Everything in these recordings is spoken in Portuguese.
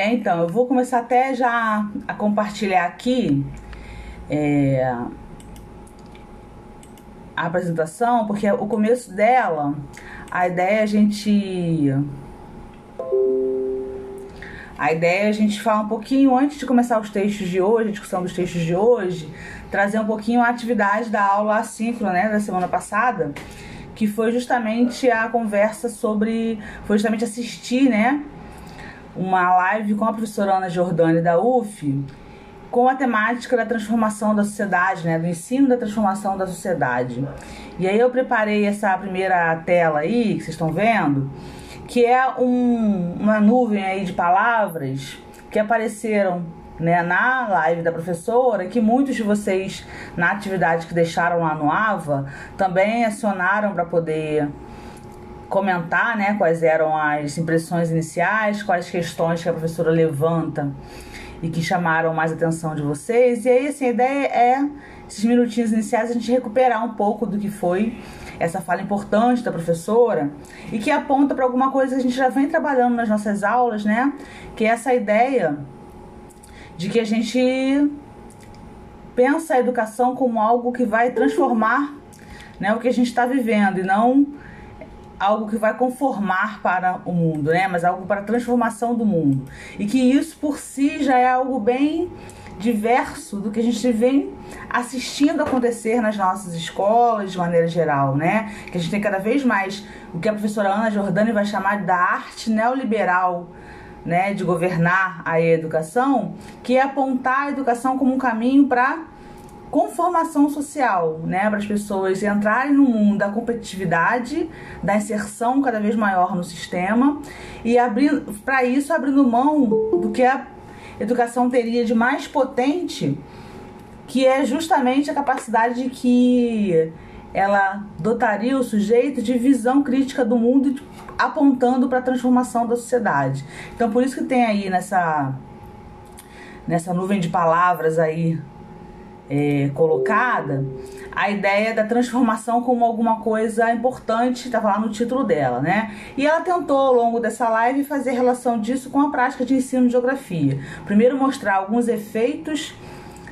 É, então, eu vou começar até já a compartilhar aqui é, a apresentação, porque o começo dela, a ideia é a gente. A ideia é a gente falar um pouquinho, antes de começar os textos de hoje, a discussão dos textos de hoje, trazer um pouquinho a atividade da aula assíncrona, né, da semana passada, que foi justamente a conversa sobre. Foi justamente assistir, né? Uma live com a professora Ana Jordani da UF, com a temática da transformação da sociedade, né? Do ensino da transformação da sociedade. E aí eu preparei essa primeira tela aí, que vocês estão vendo, que é um, uma nuvem aí de palavras que apareceram né, na live da professora, que muitos de vocês, na atividade que deixaram lá no AVA, também acionaram para poder comentar né, quais eram as impressões iniciais, quais questões que a professora levanta e que chamaram mais atenção de vocês. E aí, assim, a ideia é, esses minutinhos iniciais, a gente recuperar um pouco do que foi essa fala importante da professora e que aponta para alguma coisa que a gente já vem trabalhando nas nossas aulas, né? Que é essa ideia de que a gente pensa a educação como algo que vai transformar né, o que a gente está vivendo e não algo que vai conformar para o mundo, né, mas algo para a transformação do mundo. E que isso por si já é algo bem diverso do que a gente vem assistindo acontecer nas nossas escolas de maneira geral, né? Que a gente tem cada vez mais o que a professora Ana Jordani vai chamar da arte neoliberal né, de governar a educação, que é apontar a educação como um caminho para conformação social, né, para as pessoas entrarem no mundo da competitividade, da inserção cada vez maior no sistema e abrindo para isso abrindo mão do que a educação teria de mais potente, que é justamente a capacidade de que ela dotaria o sujeito de visão crítica do mundo apontando para a transformação da sociedade. Então por isso que tem aí nessa nessa nuvem de palavras aí é, colocada a ideia da transformação como alguma coisa importante, estava lá no título dela, né? E ela tentou ao longo dessa live fazer relação disso com a prática de ensino de geografia. Primeiro mostrar alguns efeitos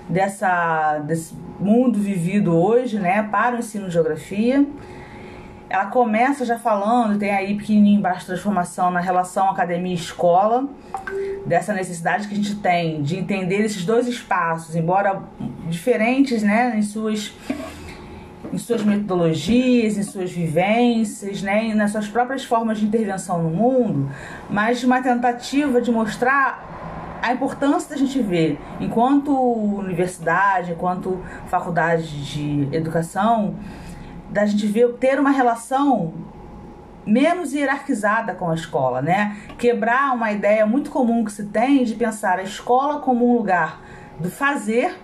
dessa desse mundo vivido hoje, né, para o ensino de geografia ela começa já falando, tem aí pequenininho embaixo transformação na relação academia-escola, dessa necessidade que a gente tem de entender esses dois espaços, embora diferentes, né, em suas em suas metodologias, em suas vivências, né, e nas suas próprias formas de intervenção no mundo, mas uma tentativa de mostrar a importância da gente ver, enquanto universidade, enquanto faculdade de educação, da gente ver, ter uma relação menos hierarquizada com a escola, né? Quebrar uma ideia muito comum que se tem de pensar a escola como um lugar do fazer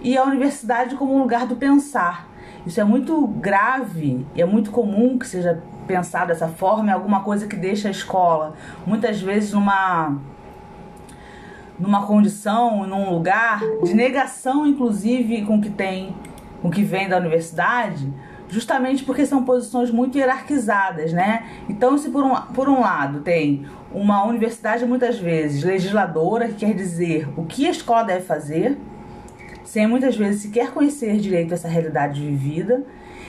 e a universidade como um lugar do pensar. Isso é muito grave e é muito comum que seja pensado dessa forma, é alguma coisa que deixa a escola muitas vezes numa numa condição, num lugar de negação inclusive com o que tem, com o que vem da universidade, justamente porque são posições muito hierarquizadas, né? Então, se por um, por um lado tem uma universidade muitas vezes legisladora, que quer dizer o que a escola deve fazer, sem muitas vezes sequer conhecer direito essa realidade vivida,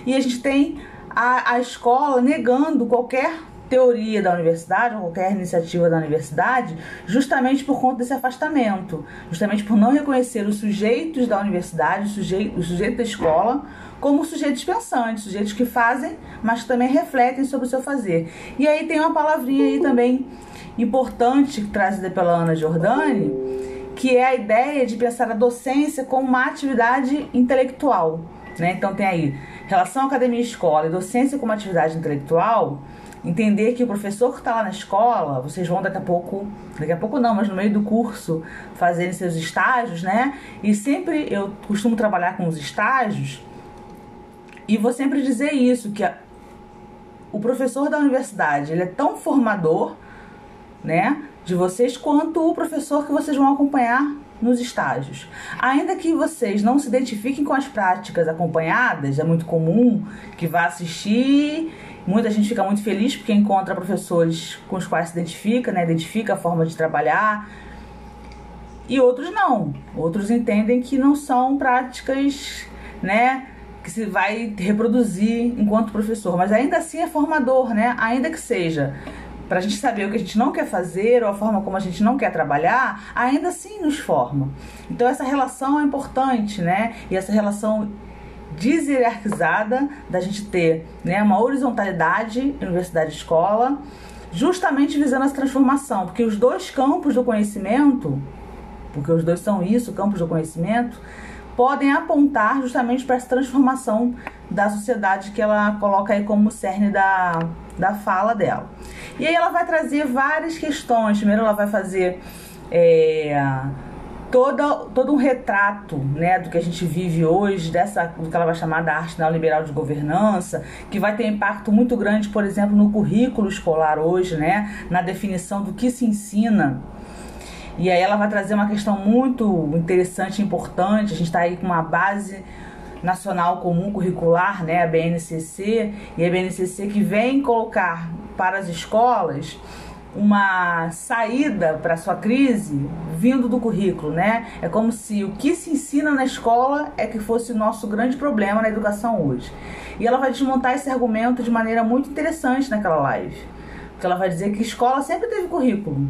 e a gente tem a, a escola negando qualquer teoria da universidade, ou qualquer iniciativa da universidade, justamente por conta desse afastamento, justamente por não reconhecer os sujeitos da universidade, os sujeitos, os sujeitos da escola, como sujeitos pensantes, sujeitos que fazem, mas que também refletem sobre o seu fazer. E aí tem uma palavrinha aí também importante trazida pela Ana Giordani, que é a ideia de pensar a docência como uma atividade intelectual. Né? Então tem aí relação academia-escola e docência como atividade intelectual entender que o professor que está lá na escola, vocês vão daqui a pouco, daqui a pouco não, mas no meio do curso, fazerem seus estágios, né? E sempre eu costumo trabalhar com os estágios e vou sempre dizer isso, que a, o professor da universidade, ele é tão formador, né, de vocês quanto o professor que vocês vão acompanhar nos estágios. Ainda que vocês não se identifiquem com as práticas acompanhadas, é muito comum que vá assistir Muita gente fica muito feliz porque encontra professores com os quais se identifica, né? Identifica a forma de trabalhar. E outros não. Outros entendem que não são práticas, né? Que se vai reproduzir enquanto professor. Mas ainda assim é formador, né? Ainda que seja para a gente saber o que a gente não quer fazer ou a forma como a gente não quer trabalhar, ainda assim nos forma. Então essa relação é importante, né? E essa relação deshierarquizada da gente ter né, uma horizontalidade universidade-escola, justamente visando essa transformação, porque os dois campos do conhecimento, porque os dois são isso, campos do conhecimento, podem apontar justamente para essa transformação da sociedade que ela coloca aí como cerne da, da fala dela. E aí ela vai trazer várias questões. Primeiro ela vai fazer é, todo, todo um retrato né, do que a gente vive hoje, dessa, do que ela vai chamar da arte neoliberal de governança, que vai ter impacto muito grande, por exemplo, no currículo escolar hoje, né, na definição do que se ensina. E aí ela vai trazer uma questão muito interessante importante. A gente está aí com uma base nacional comum curricular, né, a BNCC, e a BNCC que vem colocar para as escolas uma saída para sua crise vindo do currículo, né? É como se o que se ensina na escola é que fosse o nosso grande problema na educação hoje. E ela vai desmontar esse argumento de maneira muito interessante naquela live. Porque ela vai dizer que escola sempre teve currículo.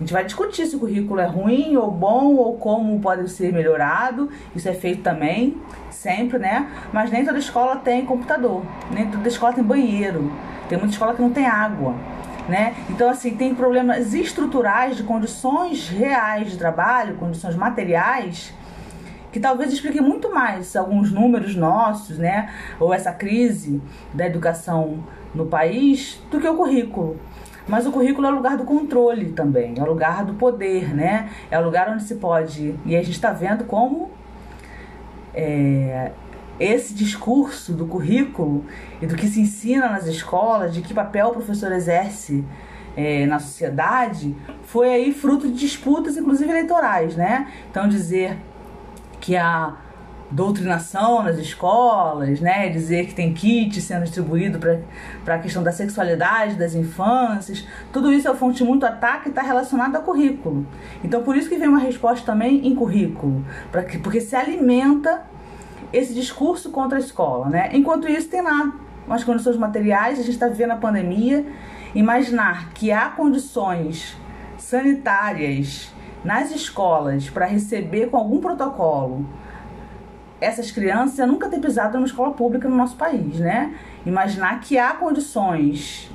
A gente vai discutir se o currículo é ruim ou bom ou como pode ser melhorado. Isso é feito também, sempre, né? Mas nem toda escola tem computador, nem toda escola tem banheiro. Tem muita escola que não tem água. Né? Então, assim, tem problemas estruturais de condições reais de trabalho, condições materiais, que talvez explique muito mais alguns números nossos, né? Ou essa crise da educação no país, do que o currículo. Mas o currículo é o lugar do controle também, é o lugar do poder, né? É o lugar onde se pode. E a gente está vendo como é, esse discurso do currículo e do que se ensina nas escolas, de que papel o professor exerce é, na sociedade, foi aí fruto de disputas, inclusive eleitorais, né? Então dizer que a doutrinação nas escolas, né? Dizer que tem kit sendo distribuído para a questão da sexualidade das infâncias. Tudo isso é fonte de muito ataque e está relacionado ao currículo. Então, por isso que vem uma resposta também em currículo, pra que, porque se alimenta esse discurso contra a escola, né? Enquanto isso, tem lá umas condições materiais, a gente está vivendo a pandemia. Imaginar que há condições sanitárias nas escolas para receber com algum protocolo essas crianças nunca ter pisado numa escola pública no nosso país, né? Imaginar que há condições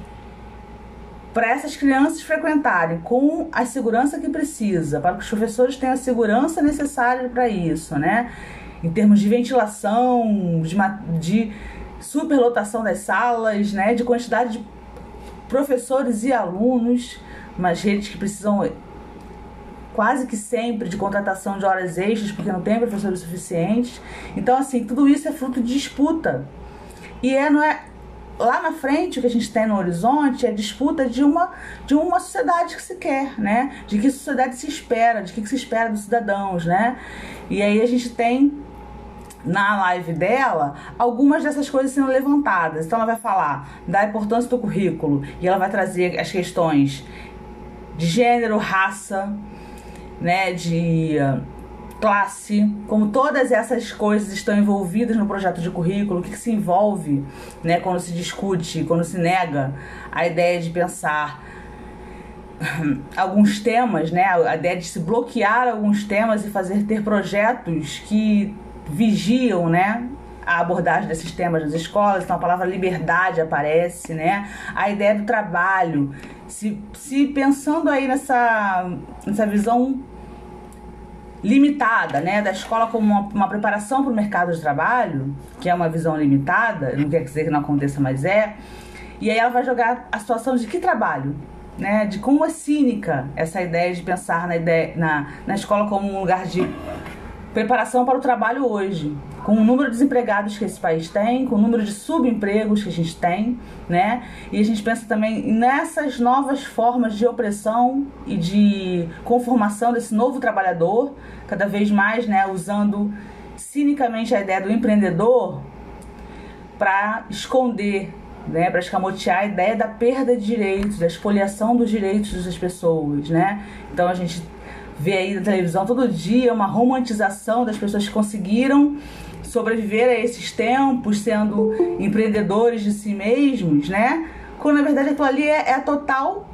para essas crianças frequentarem com a segurança que precisa, para que os professores tenham a segurança necessária para isso, né? Em termos de ventilação, de, de superlotação das salas, né? De quantidade de professores e alunos, umas redes que precisam quase que sempre de contratação de horas extras, porque não tem professores suficientes. Então, assim, tudo isso é fruto de disputa. E é, não é lá na frente o que a gente tem no horizonte é disputa de uma de uma sociedade que se quer, né? De que sociedade se espera, de que se espera dos cidadãos, né? E aí a gente tem na live dela algumas dessas coisas sendo levantadas. Então ela vai falar da importância do currículo e ela vai trazer as questões de gênero, raça, né, de classe, como todas essas coisas estão envolvidas no projeto de currículo, o que, que se envolve né, quando se discute, quando se nega a ideia de pensar alguns temas, né, a ideia de se bloquear alguns temas e fazer ter projetos que vigiam, né, a abordagem desses temas nas escolas, então a palavra liberdade aparece, né? A ideia do trabalho, se, se pensando aí nessa, nessa visão limitada, né, da escola como uma, uma preparação para o mercado de trabalho, que é uma visão limitada, não quer dizer que não aconteça, mas é. E aí ela vai jogar a situação de que trabalho, né, de como é cínica essa ideia de pensar na, ideia, na, na escola como um lugar de preparação para o trabalho hoje, com o número de desempregados que esse país tem, com o número de subempregos que a gente tem, né? E a gente pensa também nessas novas formas de opressão e de conformação desse novo trabalhador, cada vez mais, né, usando cinicamente a ideia do empreendedor para esconder né, para escamotear a ideia da perda de direitos, da expoliação dos direitos das pessoas, né? Então a gente vê aí na televisão todo dia uma romantização das pessoas que conseguiram sobreviver a esses tempos sendo empreendedores de si mesmos, né? Quando na verdade aquilo ali é, é a total.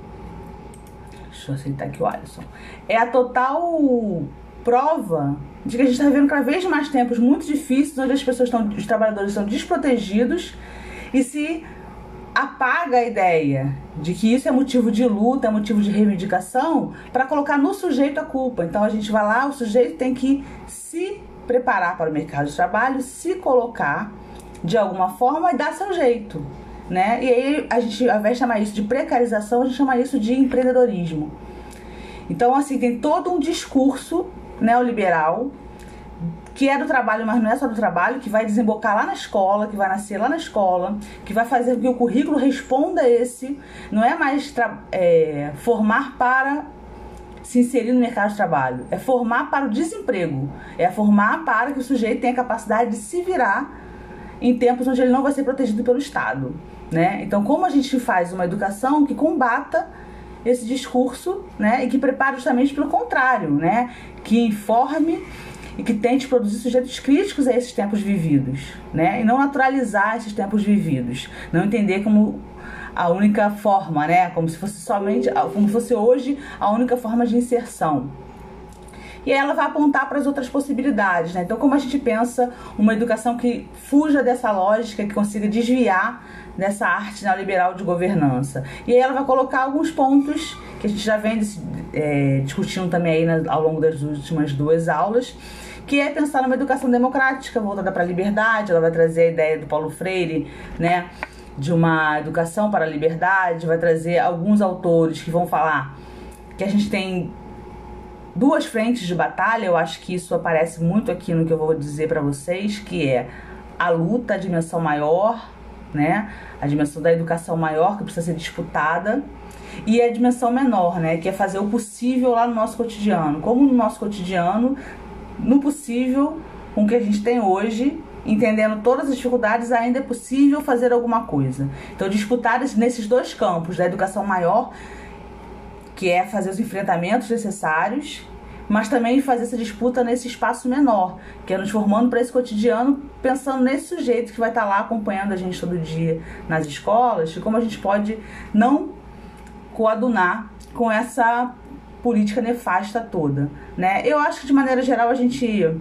Deixa eu aceitar aqui o Alisson. É a total prova de que a gente está vivendo cada vez mais tempos muito difíceis, onde as pessoas estão, os trabalhadores estão desprotegidos e se apaga a ideia de que isso é motivo de luta, é motivo de reivindicação, para colocar no sujeito a culpa. Então a gente vai lá, o sujeito tem que se preparar para o mercado de trabalho, se colocar de alguma forma e dar seu jeito. Né? E aí a gente, ao invés de chamar isso de precarização, a gente chama isso de empreendedorismo. Então, assim, tem todo um discurso neoliberal que é do trabalho, mas não é só do trabalho, que vai desembocar lá na escola, que vai nascer lá na escola, que vai fazer com que o currículo responda esse. Não é mais é, formar para se inserir no mercado de trabalho, é formar para o desemprego, é formar para que o sujeito tenha capacidade de se virar em tempos onde ele não vai ser protegido pelo Estado. Né? Então, como a gente faz uma educação que combata esse discurso né, e que prepare justamente pelo contrário, né, que informe e que tente produzir sujeitos críticos a esses tempos vividos, né? E não naturalizar esses tempos vividos, não entender como a única forma, né? Como se fosse somente, como se fosse hoje a única forma de inserção. E aí ela vai apontar para as outras possibilidades, né? Então, como a gente pensa uma educação que fuja dessa lógica, que consiga desviar dessa arte neoliberal de governança. E aí ela vai colocar alguns pontos que a gente já vem é, discutindo também aí ao longo das últimas duas aulas, que é pensar numa educação democrática voltada para a liberdade. Ela vai trazer a ideia do Paulo Freire, né, de uma educação para a liberdade, vai trazer alguns autores que vão falar que a gente tem duas frentes de batalha. Eu acho que isso aparece muito aqui no que eu vou dizer para vocês, que é a luta, a dimensão maior, né? A dimensão da educação maior que precisa ser disputada e a dimensão menor, né, que é fazer o possível lá no nosso cotidiano. Como no nosso cotidiano no possível com o que a gente tem hoje, entendendo todas as dificuldades, ainda é possível fazer alguma coisa. Então, disputar nesses dois campos, da educação maior, que é fazer os enfrentamentos necessários, mas também fazer essa disputa nesse espaço menor, que é nos formando para esse cotidiano, pensando nesse sujeito que vai estar lá acompanhando a gente todo dia nas escolas, e como a gente pode não coadunar com essa política nefasta toda, né? Eu acho que de maneira geral a gente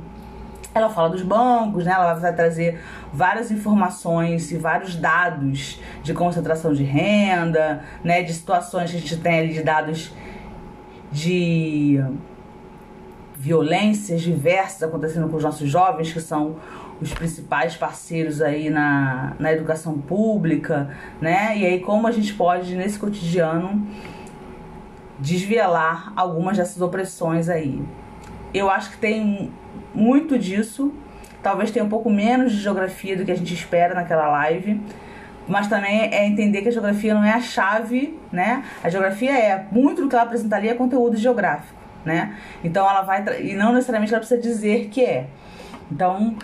ela fala dos bancos, né? Ela vai trazer várias informações e vários dados de concentração de renda, né? De situações que a gente tem ali de dados de violências diversas acontecendo com os nossos jovens, que são os principais parceiros aí na, na educação pública, né? E aí como a gente pode, nesse cotidiano, desvelar algumas dessas opressões aí. Eu acho que tem muito disso, talvez tenha um pouco menos de geografia do que a gente espera naquela live, mas também é entender que a geografia não é a chave, né? A geografia é muito do que ela apresentaria é conteúdo geográfico, né? Então ela vai e não necessariamente ela precisa dizer que é. Então,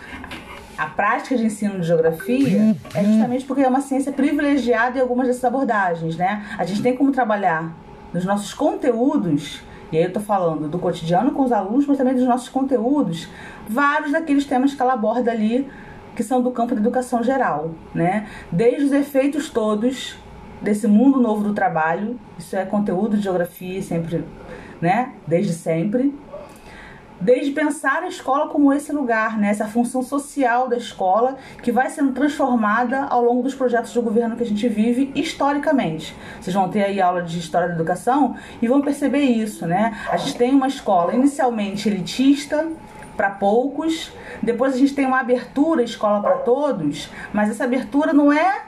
a prática de ensino de geografia é justamente porque é uma ciência privilegiada em algumas dessas abordagens, né? A gente tem como trabalhar nos nossos conteúdos, e aí eu tô falando do cotidiano com os alunos, mas também dos nossos conteúdos, vários daqueles temas que ela aborda ali, que são do campo da educação geral, né? Desde os efeitos todos desse mundo novo do trabalho, isso é conteúdo de geografia sempre, né? Desde sempre desde pensar a escola como esse lugar, né? essa função social da escola que vai sendo transformada ao longo dos projetos de governo que a gente vive historicamente. Vocês vão ter aí aula de história da educação e vão perceber isso, né? A gente tem uma escola inicialmente elitista para poucos, depois a gente tem uma abertura escola para todos, mas essa abertura não é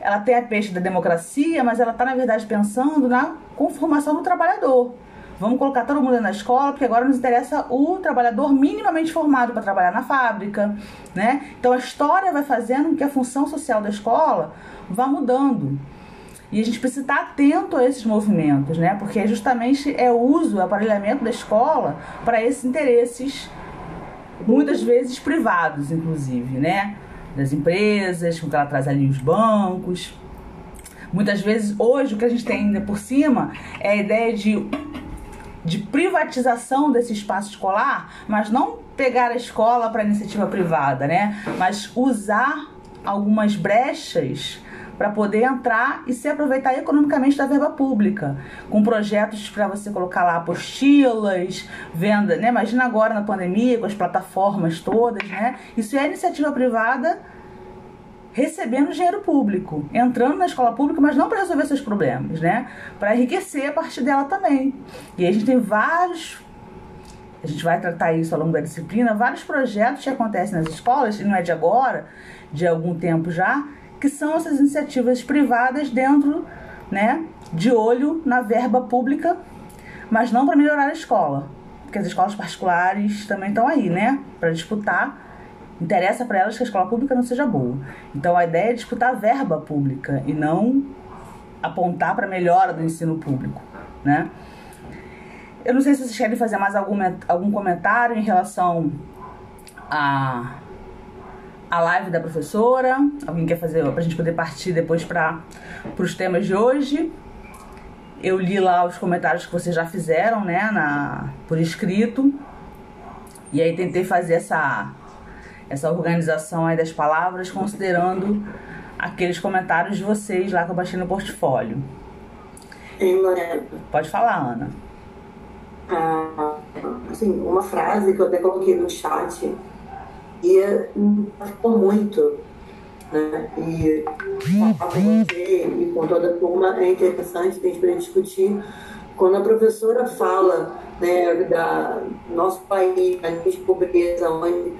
ela tem a peixe da democracia, mas ela está na verdade pensando na conformação do trabalhador. Vamos colocar todo mundo na escola, porque agora nos interessa o trabalhador minimamente formado para trabalhar na fábrica, né? Então a história vai fazendo com que a função social da escola vá mudando. E a gente precisa estar atento a esses movimentos, né? Porque justamente é o uso, o aparelhamento da escola para esses interesses, muitas vezes privados, inclusive, né? das empresas, com que ela traz ali os bancos. Muitas vezes, hoje, o que a gente tem ainda por cima é a ideia de, de privatização desse espaço escolar, mas não pegar a escola para iniciativa privada, né? Mas usar algumas brechas para poder entrar e se aproveitar economicamente da verba pública, com projetos para você colocar lá apostilas, venda, né? Imagina agora na pandemia com as plataformas todas, né? Isso é iniciativa privada recebendo dinheiro público, entrando na escola pública, mas não para resolver seus problemas, né? Para enriquecer a partir dela também. E aí a gente tem vários a gente vai tratar isso ao longo da disciplina, vários projetos que acontecem nas escolas, e não é de agora, de algum tempo já, que são essas iniciativas privadas dentro, né, de olho na verba pública, mas não para melhorar a escola, porque as escolas particulares também estão aí, né, para disputar. Interessa para elas que a escola pública não seja boa. Então a ideia é disputar a verba pública e não apontar para melhora do ensino público, né? Eu não sei se vocês querem fazer mais algum, algum comentário em relação a a live da professora. Alguém quer fazer para a gente poder partir depois para os temas de hoje? Eu li lá os comentários que vocês já fizeram, né, na, por escrito. E aí tentei fazer essa, essa organização aí das palavras, considerando aqueles comentários de vocês lá que eu baixei no portfólio. Pode falar, Ana. Ah, assim, uma frase que eu até coloquei no chat e impactou muito. Né? E falar com você e com toda a turma é interessante, tem para discutir. Quando a professora fala né, da nosso país, a nível de pobreza, onde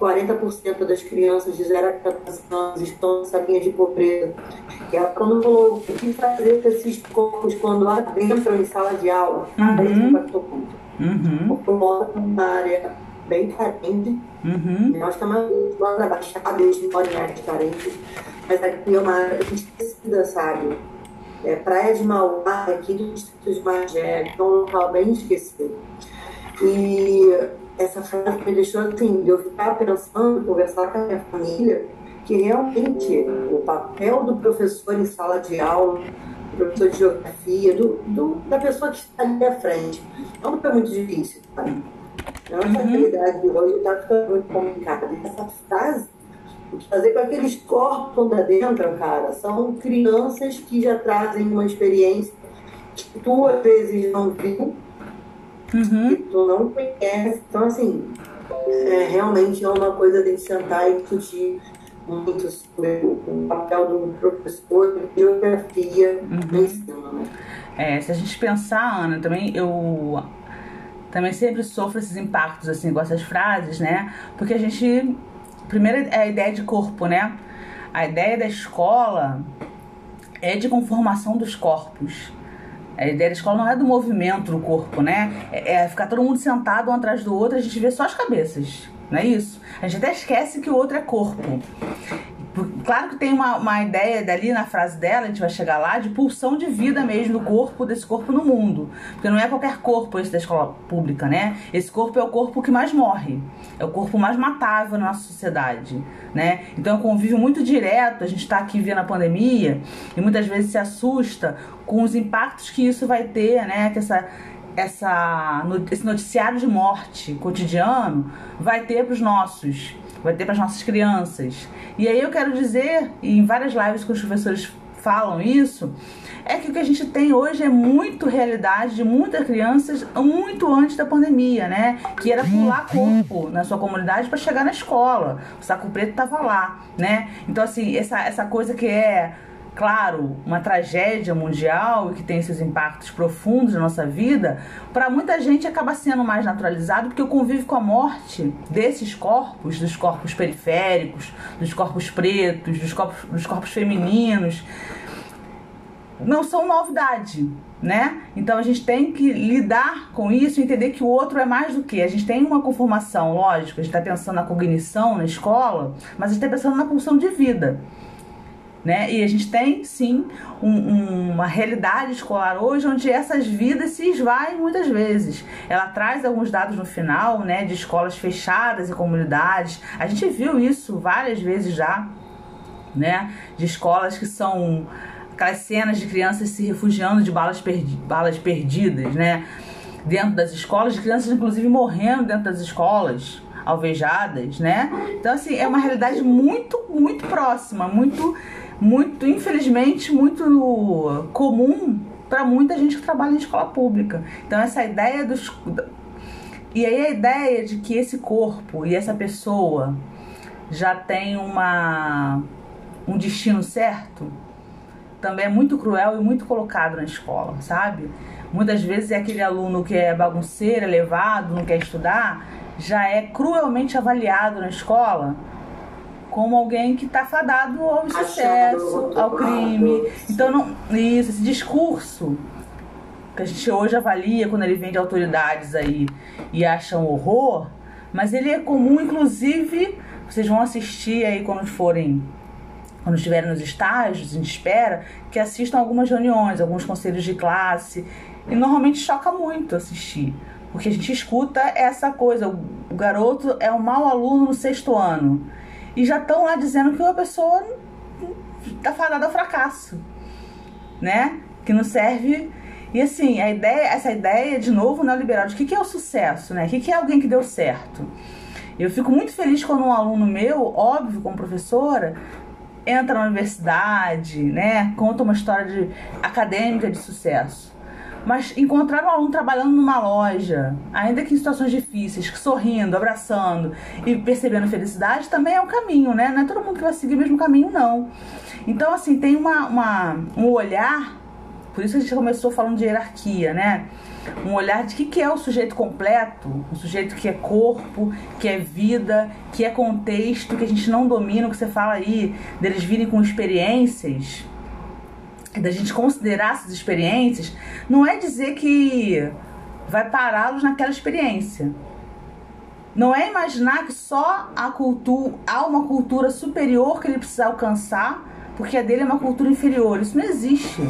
40% das crianças de 0 a 14 anos estão nessa linha de pobreza. E falou o que fazer com esses corpos quando adentram em sala de aula, uhum. aí impactou muito. Uhum. Porque mora numa área bem carente. Uhum. É uma lá da Baixada, eles moram em áreas carentes. Mas aqui é uma área esquecida, sabe? É Praia de Mauá, aqui do Distrito de Magé, que é um local bem esquecido. E essa frase me deixou assim, de eu ficar pensando, conversar com a minha família, que realmente o papel do professor em sala de aula, do professor de geografia, do, do, da pessoa que está ali à frente, é um papel muito difícil. Sabe? Nossa uhum. realidade de hoje está ficando muito complicada. Essa frase, o que fazer com aqueles corpos lá dentro, cara, são crianças que já trazem uma experiência que tu às vezes não viu, uhum. que tu não conhece. Então, assim, é, realmente é uma coisa de sentar e discutir muito sobre o papel do professor de geografia uhum. no ensino. Né? É, se a gente pensar, Ana, também eu também sempre sofro esses impactos, assim, com essas frases, né? Porque a gente. Primeiro é a ideia de corpo, né? A ideia da escola é de conformação dos corpos. A ideia da escola não é do movimento do corpo, né? É, é ficar todo mundo sentado um atrás do outro, a gente vê só as cabeças, não é isso? A gente até esquece que o outro é corpo. Claro que tem uma, uma ideia dali na frase dela, a gente vai chegar lá, de pulsão de vida mesmo do corpo, desse corpo no mundo. Porque não é qualquer corpo esse da escola pública, né? Esse corpo é o corpo que mais morre. É o corpo mais matável na nossa sociedade, né? Então é um convívio muito direto, a gente está aqui vendo a pandemia e muitas vezes se assusta com os impactos que isso vai ter, né? Que essa essa, esse noticiário de morte cotidiano vai ter para os nossos vai ter para as nossas crianças. E aí eu quero dizer, e em várias lives que os professores falam isso, é que o que a gente tem hoje é muito realidade de muitas crianças muito antes da pandemia, né? Que era pular corpo na sua comunidade para chegar na escola. O saco preto estava lá, né? Então assim, essa, essa coisa que é claro, uma tragédia mundial e que tem esses impactos profundos na nossa vida, para muita gente acaba sendo mais naturalizado porque o convívio com a morte desses corpos, dos corpos periféricos, dos corpos pretos, dos corpos, dos corpos femininos, não são novidade, né? Então a gente tem que lidar com isso entender que o outro é mais do que. A gente tem uma conformação, lógico, a gente está pensando na cognição na escola, mas a gente está pensando na pulsão de vida. Né? E a gente tem sim um, um, uma realidade escolar hoje onde essas vidas se esvaem muitas vezes. Ela traz alguns dados no final, né, de escolas fechadas e comunidades. A gente viu isso várias vezes já, né, de escolas que são aquelas cenas de crianças se refugiando de balas, perdi balas perdidas, né, dentro das escolas, de crianças inclusive morrendo dentro das escolas alvejadas, né? Então assim, é uma realidade muito, muito próxima, muito muito, infelizmente, muito comum para muita gente que trabalha em escola pública. Então essa ideia dos e aí a ideia de que esse corpo e essa pessoa já tem uma um destino certo também é muito cruel e muito colocado na escola, sabe? Muitas vezes é aquele aluno que é bagunceiro, é levado, não quer estudar, já é cruelmente avaliado na escola como alguém que está fadado ao sucesso, ao crime. Então, não, isso, esse discurso que a gente hoje avalia quando ele vem de autoridades aí e acha um horror, mas ele é comum, inclusive, vocês vão assistir aí quando forem, quando estiverem nos estágios, a gente espera, que assistam algumas reuniões, alguns conselhos de classe, e normalmente choca muito assistir. Porque a gente escuta essa coisa, o garoto é um mau aluno no sexto ano e já estão lá dizendo que uma pessoa está fadada ao fracasso, né? Que não serve. E assim, a ideia, essa ideia, de novo, neoliberal, de o que, que é o sucesso, né? O que, que é alguém que deu certo? Eu fico muito feliz quando um aluno meu, óbvio, como professora, entra na universidade, né? Conta uma história de, acadêmica de sucesso. Mas encontrar um aluno trabalhando numa loja, ainda que em situações difíceis, sorrindo, abraçando e percebendo felicidade, também é um caminho, né? Não é todo mundo que vai seguir o mesmo caminho, não. Então, assim, tem uma, uma um olhar, por isso a gente começou falando de hierarquia, né? um olhar de que, que é o sujeito completo, um sujeito que é corpo, que é vida, que é contexto, que a gente não domina, o que você fala aí, deles virem com experiências da gente considerar essas experiências, não é dizer que vai pará-los naquela experiência. Não é imaginar que só a cultura há uma cultura superior que ele precisa alcançar, porque a dele é uma cultura inferior. Isso não existe.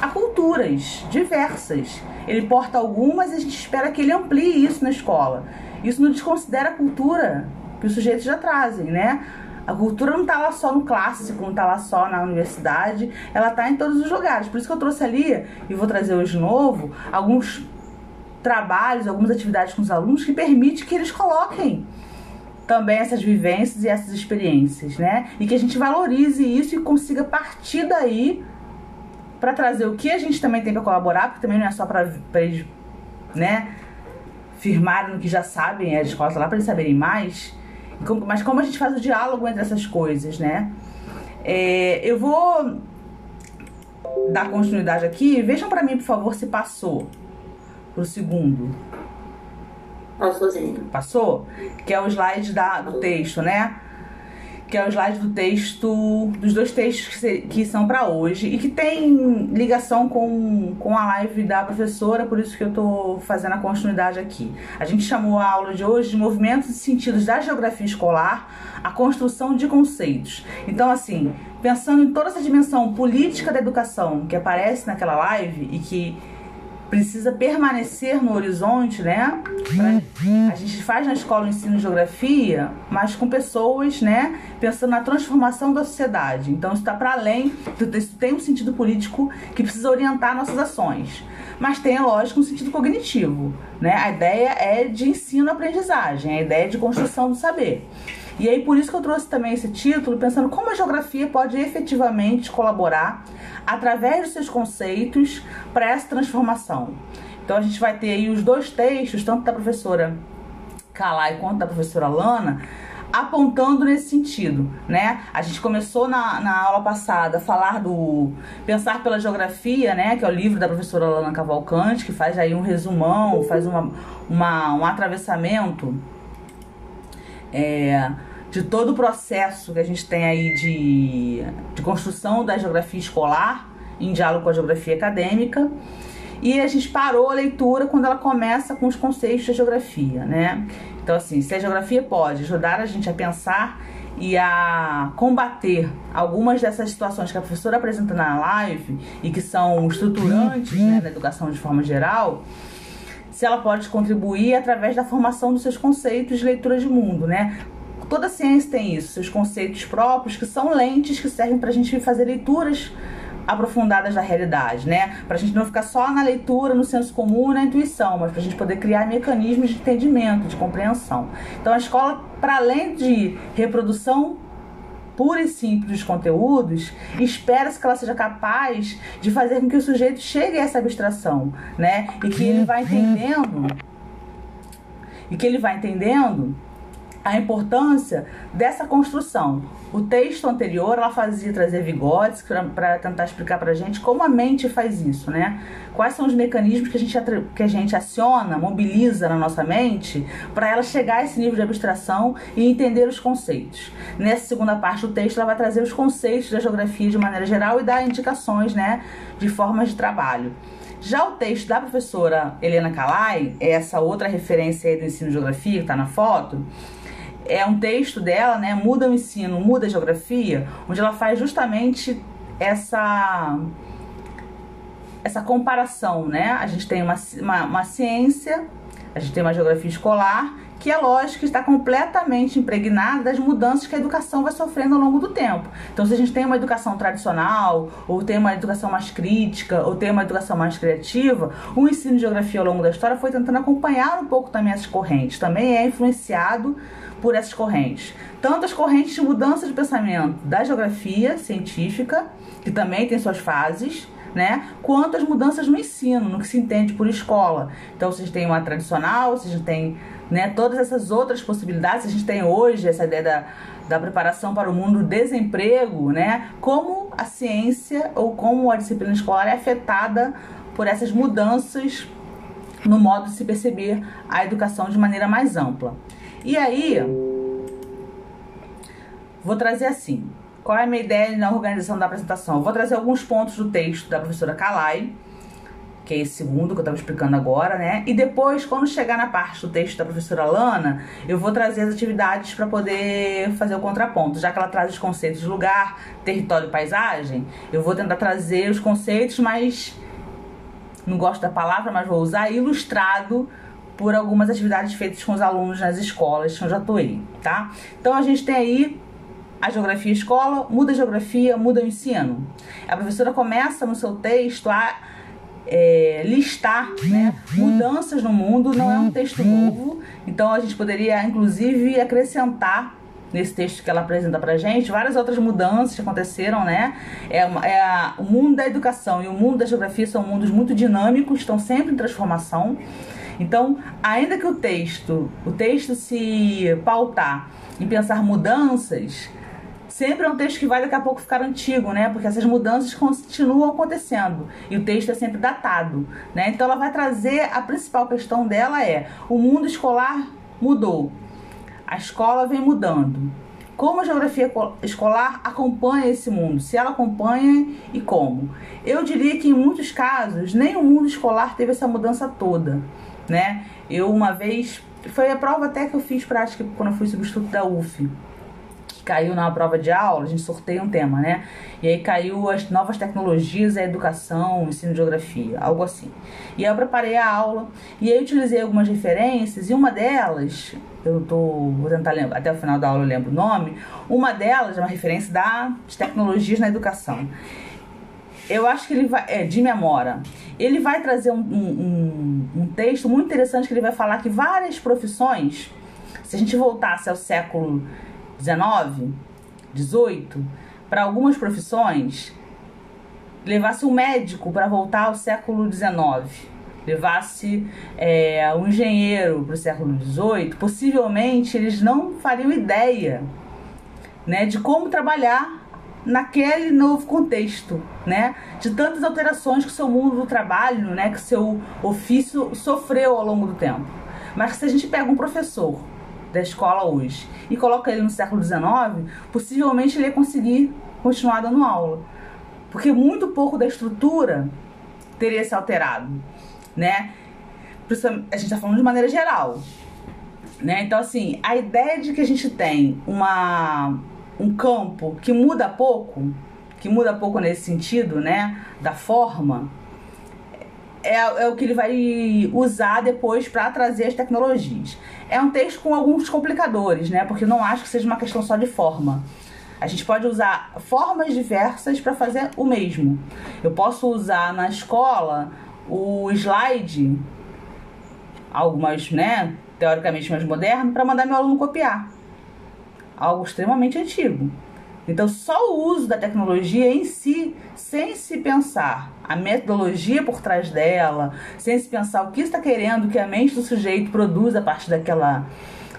Há culturas diversas. Ele porta algumas e a gente espera que ele amplie isso na escola. Isso não desconsidera a cultura que os sujeitos já trazem, né? A cultura não está lá só no clássico, não está lá só na universidade, ela está em todos os lugares. Por isso que eu trouxe ali, e vou trazer hoje de novo, alguns trabalhos, algumas atividades com os alunos que permite que eles coloquem também essas vivências e essas experiências, né? E que a gente valorize isso e consiga partir daí para trazer o que a gente também tem para colaborar, porque também não é só para eles, né, firmarem no que já sabem, é a escola tá lá para eles saberem mais mas como a gente faz o diálogo entre essas coisas, né? É, eu vou dar continuidade aqui. Vejam para mim, por favor, se passou pro segundo. Passou sim. Passou? Que é o slide da, do texto, né? Que é o slide do texto, dos dois textos que, que são para hoje e que tem ligação com, com a live da professora, por isso que eu estou fazendo a continuidade aqui. A gente chamou a aula de hoje de movimentos e sentidos da geografia escolar, a construção de conceitos. Então, assim, pensando em toda essa dimensão política da educação que aparece naquela live e que precisa permanecer no horizonte, né? A gente faz na escola o ensino de geografia, mas com pessoas, né? Pensando na transformação da sociedade. Então isso está para além, isso tem um sentido político que precisa orientar nossas ações. Mas tem, lógico, um sentido cognitivo, né? A ideia é de ensino-aprendizagem, a ideia é de construção do saber. E aí por isso que eu trouxe também esse título, pensando como a geografia pode efetivamente colaborar através dos seus conceitos para essa transformação. Então a gente vai ter aí os dois textos, tanto da professora Calai quanto da professora Lana, apontando nesse sentido, né? A gente começou na, na aula passada a falar do Pensar pela Geografia, né? Que é o livro da professora Lana Cavalcante, que faz aí um resumão, faz uma, uma um atravessamento é, de todo o processo que a gente tem aí de, de construção da geografia escolar, em diálogo com a geografia acadêmica. E a gente parou a leitura quando ela começa com os conceitos da geografia, né? Então, assim, se a geografia pode ajudar a gente a pensar e a combater algumas dessas situações que a professora apresenta na live e que são estruturantes né, na educação de forma geral, se ela pode contribuir através da formação dos seus conceitos de leitura de mundo, né? Toda ciência tem isso, seus conceitos próprios, que são lentes que servem para a gente fazer leituras aprofundadas da realidade, né? Para a gente não ficar só na leitura, no senso comum, na intuição, mas para a gente poder criar mecanismos de entendimento, de compreensão. Então a escola, para além de reprodução pura e simples dos conteúdos, espera-se que ela seja capaz de fazer com que o sujeito chegue a essa abstração, né? E que ele vai entendendo e que ele vai entendendo a importância dessa construção. O texto anterior ela fazia trazer Vygotsky para tentar explicar para a gente como a mente faz isso, né? Quais são os mecanismos que a gente, que a gente aciona, mobiliza na nossa mente para ela chegar a esse nível de abstração e entender os conceitos. Nessa segunda parte do texto, ela vai trazer os conceitos da geografia de maneira geral e dar indicações, né, de formas de trabalho. Já o texto da professora Helena Calai, essa outra referência aí do ensino de geografia que está na foto, é um texto dela, né? Muda o ensino, muda a geografia, onde ela faz justamente essa essa comparação, né? A gente tem uma, uma, uma ciência, a gente tem uma geografia escolar que é lógico que está completamente impregnada das mudanças que a educação vai sofrendo ao longo do tempo. Então, se a gente tem uma educação tradicional, ou tem uma educação mais crítica, ou tem uma educação mais criativa, o ensino de geografia ao longo da história foi tentando acompanhar um pouco também essas correntes. Também é influenciado por essas correntes. Tanto as correntes de mudança de pensamento da geografia científica, que também tem suas fases, né? Quanto as mudanças no ensino, no que se entende por escola. Então, vocês têm uma tradicional, vocês têm né, todas essas outras possibilidades. A gente tem hoje essa ideia da, da preparação para o mundo do desemprego, né? Como a ciência ou como a disciplina escolar é afetada por essas mudanças no modo de se perceber a educação de maneira mais ampla. E aí, vou trazer assim. Qual é a minha ideia na organização da apresentação? Eu vou trazer alguns pontos do texto da professora Kalai, que é esse segundo que eu estava explicando agora, né? E depois, quando chegar na parte do texto da professora Lana, eu vou trazer as atividades para poder fazer o contraponto. Já que ela traz os conceitos de lugar, território e paisagem, eu vou tentar trazer os conceitos, mas não gosto da palavra, mas vou usar ilustrado por algumas atividades feitas com os alunos nas escolas já atuei, tá? Então a gente tem aí a geografia escola, muda a geografia, muda o ensino. A professora começa no seu texto a é, listar né, mudanças no mundo, não é um texto novo, então a gente poderia inclusive acrescentar nesse texto que ela apresenta pra gente, várias outras mudanças que aconteceram, né? É, é o mundo da educação e o mundo da geografia são mundos muito dinâmicos, estão sempre em transformação. Então, ainda que o texto, o texto se pautar em pensar mudanças, sempre é um texto que vai daqui a pouco ficar antigo, né? Porque essas mudanças continuam acontecendo e o texto é sempre datado, né? Então ela vai trazer a principal questão dela é: o mundo escolar mudou. A escola vem mudando. Como a geografia escolar acompanha esse mundo? Se ela acompanha e como? Eu diria que em muitos casos nem o mundo escolar teve essa mudança toda né? Eu uma vez, foi a prova até que eu fiz prática quando eu fui substituto da UF, que caiu na prova de aula, a gente sorteia um tema, né? E aí caiu as novas tecnologias, a educação, o ensino de geografia, algo assim. E aí eu preparei a aula e aí utilizei algumas referências e uma delas, eu tô, vou tentar lembrar, até o final da aula eu lembro o nome, uma delas é uma referência das tecnologias na educação eu acho que ele vai. É, de memória. Ele vai trazer um, um, um, texto muito interessante que ele vai falar que várias profissões, se a gente voltasse ao século XIX, XVIII, para algumas profissões, levasse um médico para voltar ao século XIX, levasse é, um engenheiro para o século XVIII, possivelmente eles não fariam ideia né, de como trabalhar naquele novo contexto, né? De tantas alterações que o seu mundo do trabalho, né, que seu ofício sofreu ao longo do tempo. Mas se a gente pega um professor da escola hoje e coloca ele no século XIX, possivelmente ele ia conseguir continuar dando aula. Porque muito pouco da estrutura teria se alterado, né? A gente está falando de maneira geral. Né? Então, assim, a ideia de que a gente tem uma, um campo que muda pouco, que muda pouco nesse sentido, né, da forma, é, é o que ele vai usar depois para trazer as tecnologias. É um texto com alguns complicadores, né, porque não acho que seja uma questão só de forma. A gente pode usar formas diversas para fazer o mesmo. Eu posso usar na escola o slide, algo mais, né, teoricamente mais moderno, para mandar meu aluno copiar. Algo extremamente antigo. Então, só o uso da tecnologia em si, sem se pensar a metodologia por trás dela, sem se pensar o que está querendo que a mente do sujeito produza a partir daquela,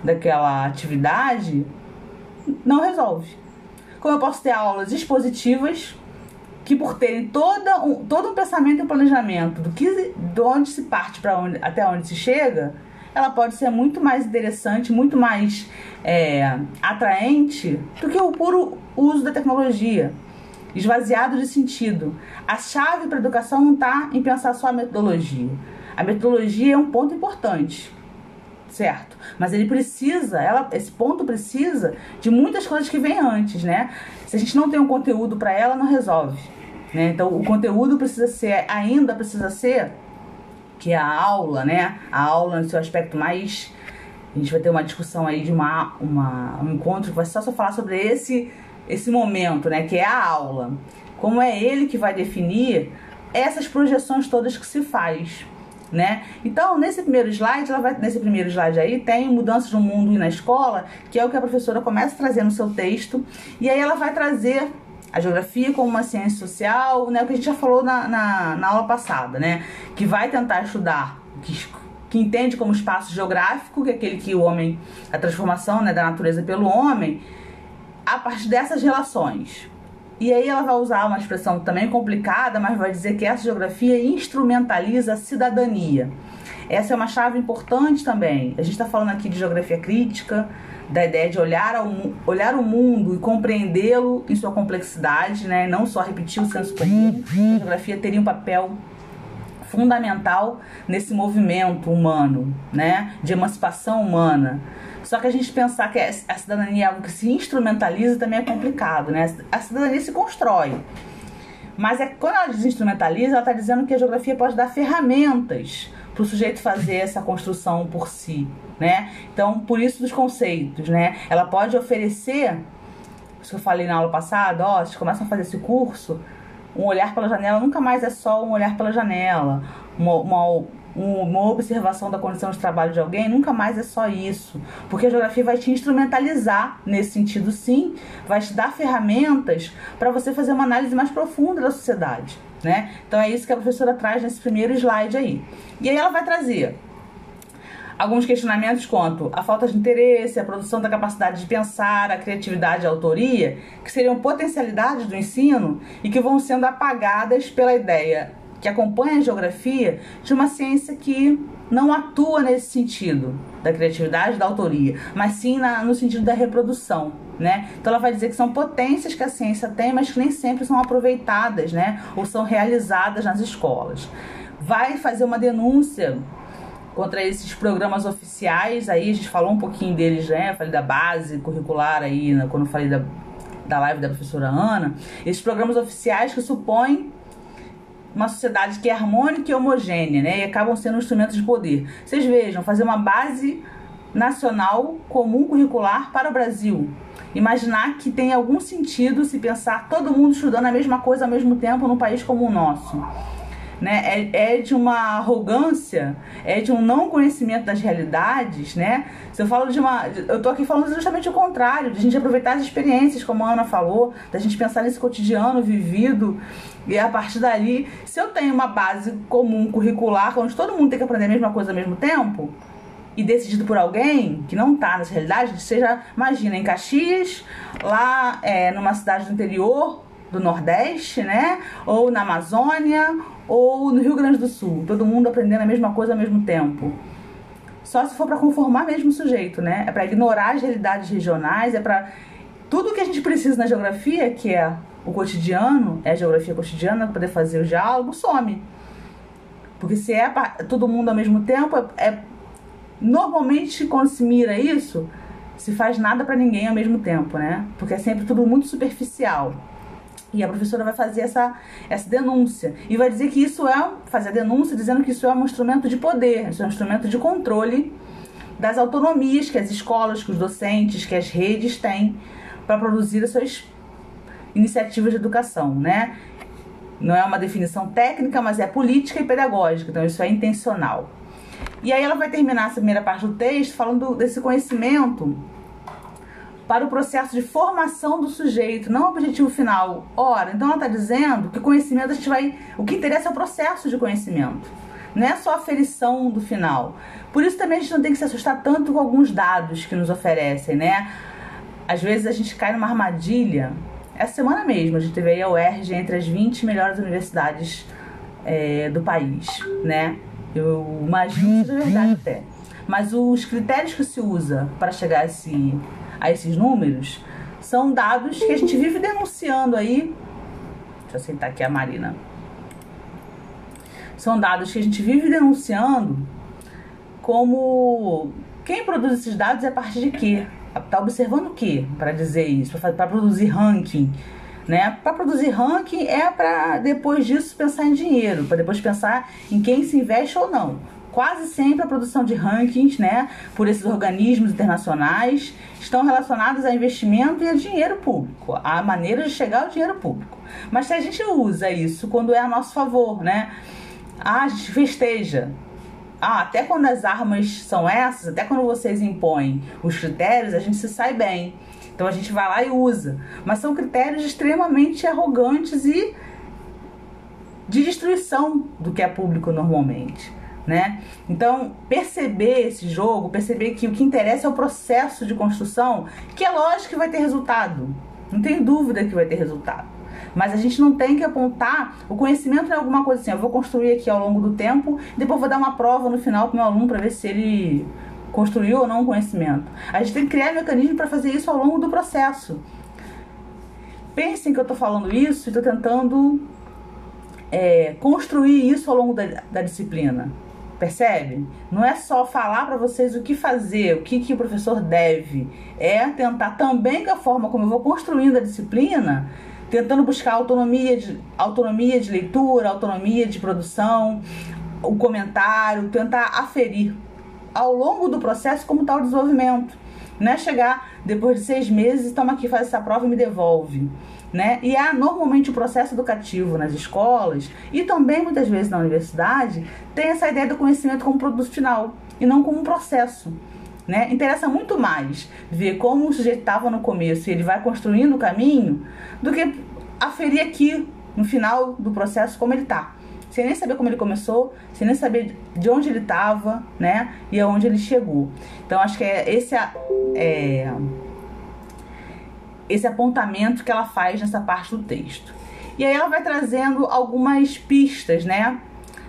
daquela atividade, não resolve. Como eu posso ter aulas expositivas que por terem toda um, todo um pensamento e um planejamento do que de onde se parte para onde até onde se chega, ela pode ser muito mais interessante, muito mais é, atraente do que o puro uso da tecnologia, esvaziado de sentido. A chave para a educação não está em pensar só a metodologia. A metodologia é um ponto importante, certo? Mas ele precisa, ela, esse ponto precisa de muitas coisas que vêm antes, né? Se a gente não tem um conteúdo para ela, não resolve. Né? Então, o conteúdo precisa ser, ainda precisa ser que é a aula, né? A aula no seu aspecto mais. A gente vai ter uma discussão aí de uma, uma, um encontro que vai só, só falar sobre esse, esse momento, né? Que é a aula. Como é ele que vai definir essas projeções todas que se faz. Né? Então, nesse primeiro slide, ela vai, nesse primeiro slide aí, tem mudanças no mundo e na escola, que é o que a professora começa a trazer no seu texto, e aí ela vai trazer a geografia como uma ciência social, né, o que a gente já falou na, na, na aula passada, né, que vai tentar estudar, que, que entende como espaço geográfico, que é aquele que o homem, a transformação né, da natureza pelo homem, a partir dessas relações. E aí ela vai usar uma expressão também complicada, mas vai dizer que essa geografia instrumentaliza a cidadania. Essa é uma chave importante também. A gente está falando aqui de geografia crítica, da ideia de olhar, ao, olhar o mundo e compreendê-lo em sua complexidade, né? não só repetir o senso comum. A geografia teria um papel fundamental nesse movimento humano, né? de emancipação humana. Só que a gente pensar que a cidadania é algo que se instrumentaliza também é complicado, né? A cidadania se constrói. Mas é quando ela desinstrumentaliza, ela está dizendo que a geografia pode dar ferramentas para o sujeito fazer essa construção por si, né? Então, por isso dos conceitos, né? Ela pode oferecer, isso que eu falei na aula passada, ó, vocês começam a fazer esse curso, um olhar pela janela nunca mais é só um olhar pela janela, uma, uma, uma observação da condição de trabalho de alguém, nunca mais é só isso. Porque a geografia vai te instrumentalizar nesse sentido, sim, vai te dar ferramentas para você fazer uma análise mais profunda da sociedade. Né? Então é isso que a professora traz nesse primeiro slide aí. E aí ela vai trazer alguns questionamentos quanto a falta de interesse, a produção da capacidade de pensar, a criatividade e a autoria, que seriam potencialidades do ensino e que vão sendo apagadas pela ideia que acompanha a geografia de uma ciência que não atua nesse sentido da criatividade, da autoria, mas sim na, no sentido da reprodução, né? Então ela vai dizer que são potências que a ciência tem, mas que nem sempre são aproveitadas, né? Ou são realizadas nas escolas. Vai fazer uma denúncia contra esses programas oficiais, aí a gente falou um pouquinho deles, né? Eu falei da base curricular aí, né? quando falei da, da live da professora Ana, esses programas oficiais que supõem uma sociedade que é harmônica e homogênea, né? E acabam sendo instrumentos de poder. Vocês vejam, fazer uma base nacional comum curricular para o Brasil. Imaginar que tem algum sentido se pensar todo mundo estudando a mesma coisa ao mesmo tempo num país como o nosso né? É, é de uma arrogância, é de um não conhecimento das realidades, né? Se eu falo de uma. Eu tô aqui falando justamente o contrário, de a gente aproveitar as experiências, como a Ana falou, da gente pensar nesse cotidiano vivido. E a partir dali, se eu tenho uma base comum curricular, onde todo mundo tem que aprender a mesma coisa ao mesmo tempo, e decidido por alguém que não está nessa realidade, seja, imagina, em Caxias, lá é, numa cidade do interior do Nordeste, né? Ou na Amazônia, ou no Rio Grande do Sul, todo mundo aprendendo a mesma coisa ao mesmo tempo. Só se for para conformar mesmo o sujeito, né? É para ignorar as realidades regionais, é para tudo que a gente precisa na geografia, que é o cotidiano, é a geografia cotidiana para poder fazer o diálogo, some. Porque se é todo mundo ao mesmo tempo, é, é Normalmente, quando se mira isso, se faz nada para ninguém ao mesmo tempo, né? Porque é sempre tudo muito superficial. E a professora vai fazer essa, essa denúncia. E vai dizer que isso é. fazer a denúncia dizendo que isso é um instrumento de poder, isso é um instrumento de controle das autonomias que as escolas, que os docentes, que as redes têm para produzir as suas iniciativas de educação, né? Não é uma definição técnica, mas é política e pedagógica, então isso é intencional. E aí ela vai terminar essa primeira parte do texto falando desse conhecimento para o processo de formação do sujeito, não o objetivo final. Ora, então ela está dizendo que conhecimento a gente vai. O que interessa é o processo de conhecimento, não é só a ferição do final. Por isso também a gente não tem que se assustar tanto com alguns dados que nos oferecem, né? Às vezes a gente cai numa armadilha. Essa semana mesmo a gente teve a UERJ entre as 20 melhores universidades é, do país, né? Eu imagino que seja verdade até. Mas os critérios que se usa para chegar a, esse, a esses números são dados que a gente vive denunciando aí. Deixa eu aceitar aqui a Marina. São dados que a gente vive denunciando como quem produz esses dados é a partir de quê? Está observando o quê para dizer isso? Para produzir ranking né? Para produzir ranking é para depois disso pensar em dinheiro, para depois pensar em quem se investe ou não. Quase sempre a produção de rankings, né, por esses organismos internacionais, estão relacionados a investimento e a dinheiro público, a maneira de chegar ao dinheiro público. Mas se a gente usa isso quando é a nosso favor, né? Ah, a gente festeja, ah, até quando as armas são essas, até quando vocês impõem os critérios, a gente se sai bem. Então a gente vai lá e usa. Mas são critérios extremamente arrogantes e de destruição do que é público normalmente. Né? Então, perceber esse jogo, perceber que o que interessa é o processo de construção, que é lógico que vai ter resultado. Não tem dúvida que vai ter resultado. Mas a gente não tem que apontar o conhecimento é alguma coisa assim. Eu vou construir aqui ao longo do tempo, depois vou dar uma prova no final para o meu aluno para ver se ele construiu ou não o conhecimento. A gente tem que criar mecanismos para fazer isso ao longo do processo. Pensem que eu estou falando isso e estou tentando é, construir isso ao longo da, da disciplina. Percebe? Não é só falar para vocês o que fazer, o que, que o professor deve. É tentar também, da forma como eu vou construindo a disciplina, tentando buscar autonomia de, autonomia de leitura, autonomia de produção, o comentário, tentar aferir ao longo do processo como está o desenvolvimento. Não é chegar depois de seis meses, toma aqui, faz essa prova e me devolve. Né? E há normalmente o processo educativo nas escolas e também muitas vezes na universidade tem essa ideia do conhecimento como produto final e não como um processo. Né? Interessa muito mais ver como o sujeito estava no começo e ele vai construindo o caminho do que aferir aqui no final do processo como ele está sem nem saber como ele começou, sem nem saber de onde ele estava, né? E aonde ele chegou. Então acho que é esse é, esse apontamento que ela faz nessa parte do texto. E aí ela vai trazendo algumas pistas, né?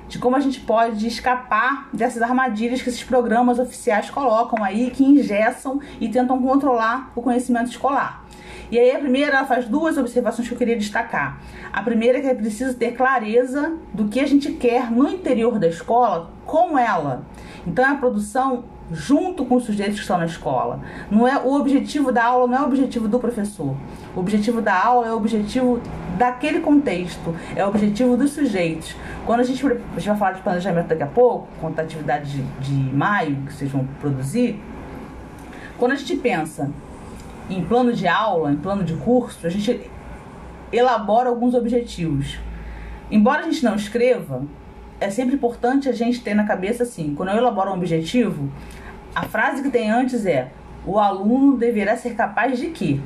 De como a gente pode escapar dessas armadilhas que esses programas oficiais colocam aí, que ingessam e tentam controlar o conhecimento escolar. E aí a primeira ela faz duas observações que eu queria destacar. A primeira é que é preciso ter clareza do que a gente quer no interior da escola com ela. Então a produção junto com os sujeitos que estão na escola. Não é o objetivo da aula não é o objetivo do professor. O objetivo da aula é o objetivo daquele contexto, é o objetivo dos sujeitos. Quando a gente, a gente vai falar de planejamento daqui a pouco, com a atividade de, de maio que vocês vão produzir, quando a gente pensa em plano de aula, em plano de curso, a gente elabora alguns objetivos. Embora a gente não escreva, é sempre importante a gente ter na cabeça assim: quando eu elaboro um objetivo, a frase que tem antes é: o aluno deverá ser capaz de quê?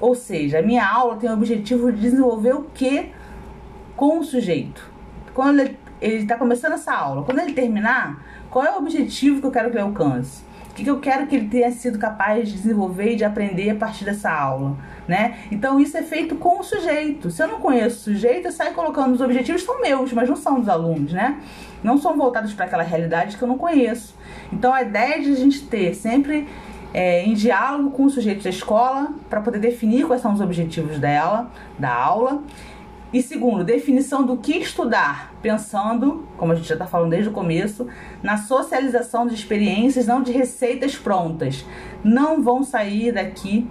Ou seja, a minha aula tem o objetivo de desenvolver o que com o sujeito. Quando ele está começando essa aula, quando ele terminar, qual é o objetivo que eu quero que ele alcance? O que, eu quero que ele tenha sido capaz de desenvolver e de aprender a partir dessa aula, né? Então isso é feito com o sujeito. Se eu não conheço o sujeito, eu saio colocando os objetivos são meus, mas não são dos alunos, né? Não são voltados para aquela realidade que eu não conheço. Então a ideia de a gente ter sempre é, em diálogo com o sujeito da escola para poder definir quais são os objetivos dela, da aula E segundo, definição do que estudar, pensando, como a gente já está falando desde o começo, na socialização de experiências, não de receitas prontas. Não vão sair daqui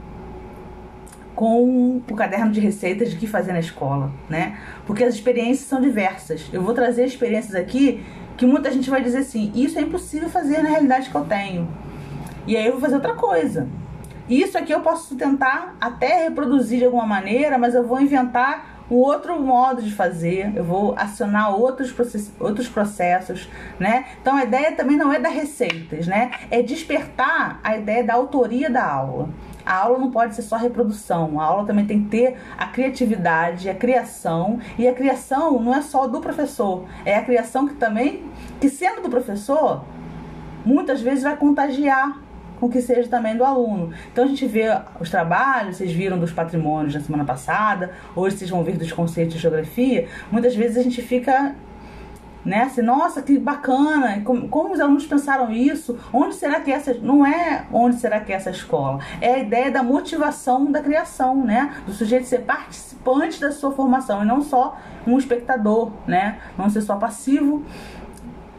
com o caderno de receitas de que fazer na escola, né? Porque as experiências são diversas. Eu vou trazer experiências aqui que muita gente vai dizer assim: isso é impossível fazer na realidade que eu tenho. E aí eu vou fazer outra coisa. Isso aqui eu posso tentar até reproduzir de alguma maneira, mas eu vou inventar um outro modo de fazer, eu vou acionar outros, processos, outros processos, né? Então a ideia também não é dar receitas, né? É despertar a ideia da autoria da aula. A aula não pode ser só reprodução, a aula também tem que ter a criatividade, a criação, e a criação não é só do professor, é a criação que também, que sendo do professor, muitas vezes vai contagiar com que seja também do aluno. Então a gente vê os trabalhos, vocês viram dos patrimônios na semana passada, hoje vocês vão ver dos conceitos de geografia, muitas vezes a gente fica né? Assim, nossa, que bacana! Como, como, os alunos pensaram isso? Onde será que essa não é onde será que é essa escola? É a ideia da motivação da criação, né? Do sujeito ser participante da sua formação e não só um espectador, né? Não ser só passivo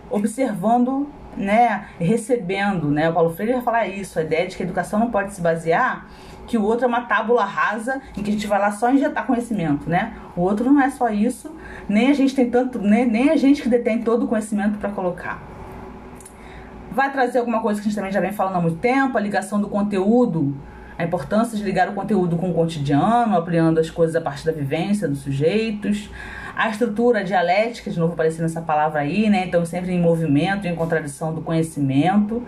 observando né, recebendo, né? O Paulo Freire vai falar isso, a ideia de que a educação não pode se basear que o outro é uma tábula rasa em que a gente vai lá só injetar conhecimento, né? O outro não é só isso, nem a gente tem tanto, nem, nem a gente que detém todo o conhecimento para colocar. Vai trazer alguma coisa que a gente também já vem falando há muito tempo, a ligação do conteúdo, a importância de ligar o conteúdo com o cotidiano, ampliando as coisas a partir da vivência dos sujeitos, a estrutura dialética, de novo aparecendo essa palavra aí, né? Então, sempre em movimento, em contradição do conhecimento.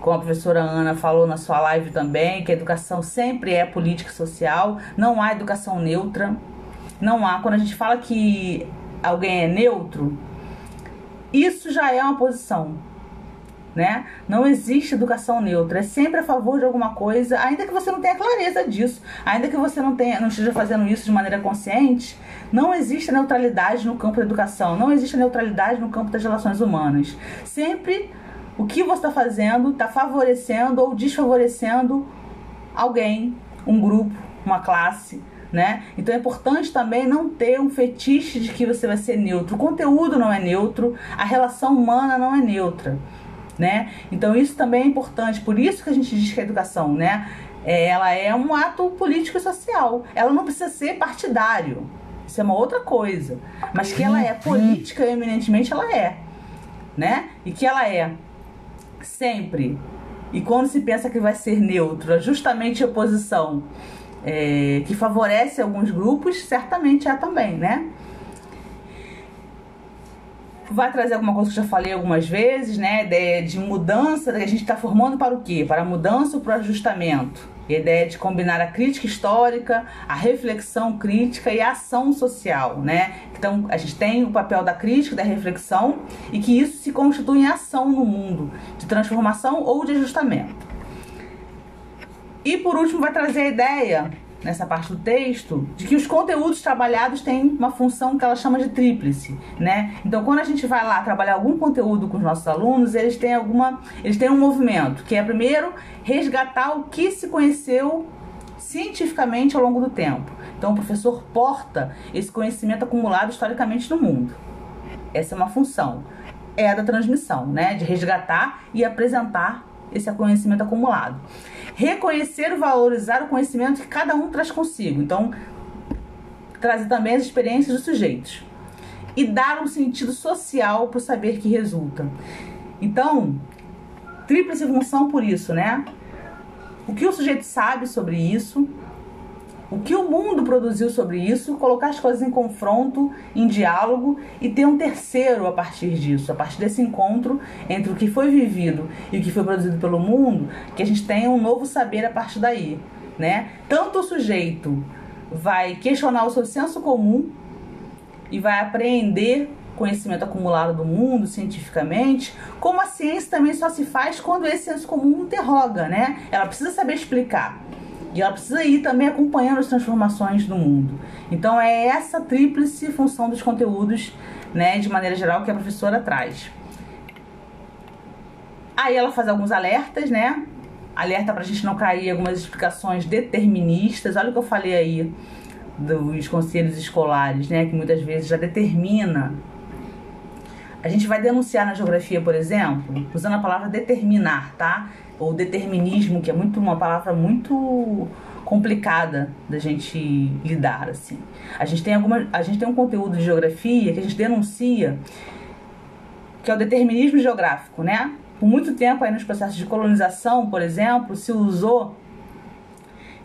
Como a professora Ana falou na sua live também, que a educação sempre é política social, não há educação neutra. Não há. Quando a gente fala que alguém é neutro, isso já é uma posição né? Não existe educação neutra, é sempre a favor de alguma coisa, ainda que você não tenha clareza disso, ainda que você não tenha, não esteja fazendo isso de maneira consciente, não existe neutralidade no campo da educação, não existe neutralidade no campo das relações humanas. Sempre o que você está fazendo está favorecendo ou desfavorecendo alguém, um grupo, uma classe, né? Então é importante também não ter um fetiche de que você vai ser neutro. O conteúdo não é neutro, a relação humana não é neutra né? Então isso também é importante, por isso que a gente diz que a educação, né? É, ela é um ato político e social. Ela não precisa ser partidário. Isso é uma outra coisa. Mas que ela é política eminentemente, ela é. Né? E que ela é sempre. E quando se pensa que vai ser neutra, justamente a oposição é, que favorece alguns grupos, certamente é também, né? Vai trazer alguma coisa que eu já falei algumas vezes, né? Ideia de mudança, a gente está formando para o quê? Para a mudança ou para o ajustamento. A ideia de combinar a crítica histórica, a reflexão crítica e a ação social, né? Então, a gente tem o papel da crítica, da reflexão e que isso se constitui em ação no mundo, de transformação ou de ajustamento. E por último, vai trazer a ideia nessa parte do texto, de que os conteúdos trabalhados têm uma função que ela chama de tríplice, né? Então, quando a gente vai lá trabalhar algum conteúdo com os nossos alunos, eles têm alguma, eles têm um movimento, que é primeiro resgatar o que se conheceu cientificamente ao longo do tempo. Então, o professor porta esse conhecimento acumulado historicamente no mundo. Essa é uma função. É a da transmissão, né? De resgatar e apresentar esse conhecimento acumulado reconhecer e valorizar o conhecimento que cada um traz consigo. Então, trazer também as experiências dos sujeitos. E dar um sentido social para o saber que resulta. Então, tríplice função por isso, né? O que o sujeito sabe sobre isso, o que o mundo produziu sobre isso, colocar as coisas em confronto, em diálogo e ter um terceiro a partir disso, a partir desse encontro entre o que foi vivido e o que foi produzido pelo mundo, que a gente tenha um novo saber a partir daí, né? Tanto o sujeito vai questionar o seu senso comum e vai apreender conhecimento acumulado do mundo cientificamente, como a ciência também só se faz quando esse senso comum interroga, né? Ela precisa saber explicar. E ela precisa ir também acompanhando as transformações do mundo. Então é essa tríplice função dos conteúdos, né, de maneira geral, que a professora traz. Aí ela faz alguns alertas, né? Alerta para a gente não cair em algumas explicações deterministas. Olha o que eu falei aí dos conselhos escolares, né, que muitas vezes já determina. A gente vai denunciar na geografia, por exemplo, usando a palavra determinar, tá? Ou determinismo, que é muito uma palavra muito complicada da gente lidar assim. A gente tem alguma, a gente tem um conteúdo de geografia que a gente denuncia que é o determinismo geográfico, né? Por muito tempo aí nos processos de colonização, por exemplo, se usou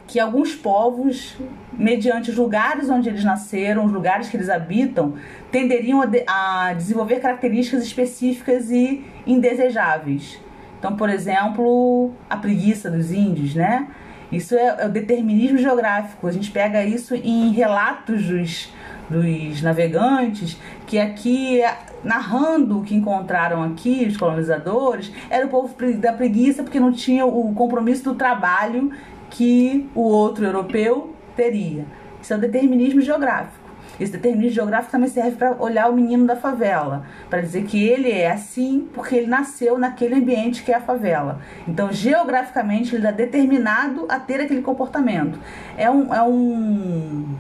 que alguns povos, mediante os lugares onde eles nasceram, os lugares que eles habitam, tenderiam a, de, a desenvolver características específicas e indesejáveis. Então, por exemplo, a preguiça dos índios, né? Isso é, é o determinismo geográfico. A gente pega isso em relatos dos, dos navegantes, que aqui, narrando o que encontraram aqui, os colonizadores, era o povo da preguiça porque não tinha o compromisso do trabalho que o outro europeu teria. Isso é o determinismo geográfico. Esse determinismo geográfico também serve para olhar o menino da favela, para dizer que ele é assim porque ele nasceu naquele ambiente que é a favela. Então, geograficamente, ele está determinado a ter aquele comportamento. É um, é um,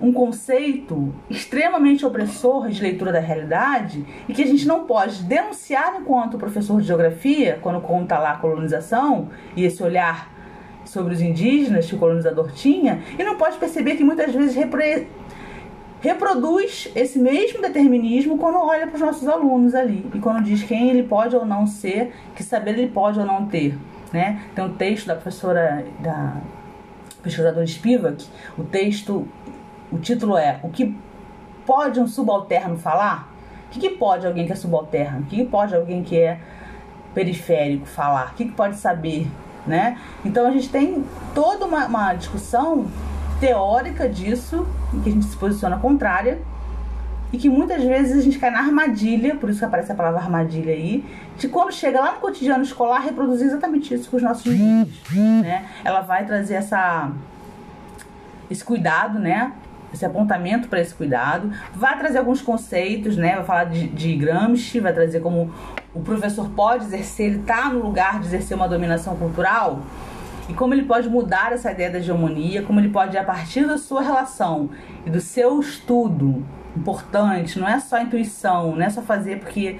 um conceito extremamente opressor de leitura da realidade e que a gente não pode denunciar enquanto professor de geografia, quando conta lá a colonização e esse olhar sobre os indígenas que o colonizador tinha e não pode perceber que muitas vezes repre... reproduz esse mesmo determinismo quando olha para os nossos alunos ali e quando diz quem ele pode ou não ser, que saber ele pode ou não ter. Né? Tem um texto da professora, da pesquisadora Spivak, o texto, o título é O que pode um subalterno falar? O que, que pode alguém que é subalterno? O que, que pode alguém que é periférico falar? O que, que pode saber né? Então a gente tem toda uma, uma discussão teórica disso, em que a gente se posiciona contrária, e que muitas vezes a gente cai na armadilha, por isso que aparece a palavra armadilha aí, de quando chega lá no cotidiano escolar reproduzir exatamente isso com os nossos filhos, né? Ela vai trazer essa esse cuidado, né? Esse apontamento para esse cuidado, vai trazer alguns conceitos, né? Vai falar de, de Gramsci, vai trazer como o professor pode exercer, ele está no lugar de exercer uma dominação cultural? E como ele pode mudar essa ideia da hegemonia, como ele pode, a partir da sua relação e do seu estudo importante, não é só intuição, não é só fazer porque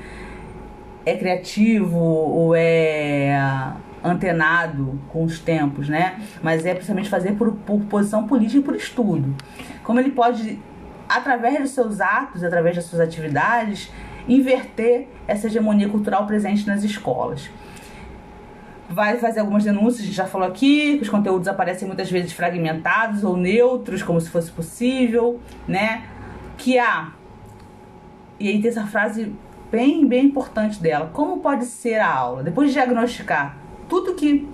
é criativo ou é antenado com os tempos, né? Mas é precisamente fazer por, por posição política e por estudo. Como ele pode, através dos seus atos, através das suas atividades, inverter essa hegemonia cultural presente nas escolas. Vai fazer algumas denúncias, a gente já falou aqui, que os conteúdos aparecem muitas vezes fragmentados ou neutros, como se fosse possível, né? Que há. E aí tem essa frase bem, bem importante dela. Como pode ser a aula? Depois de diagnosticar tudo que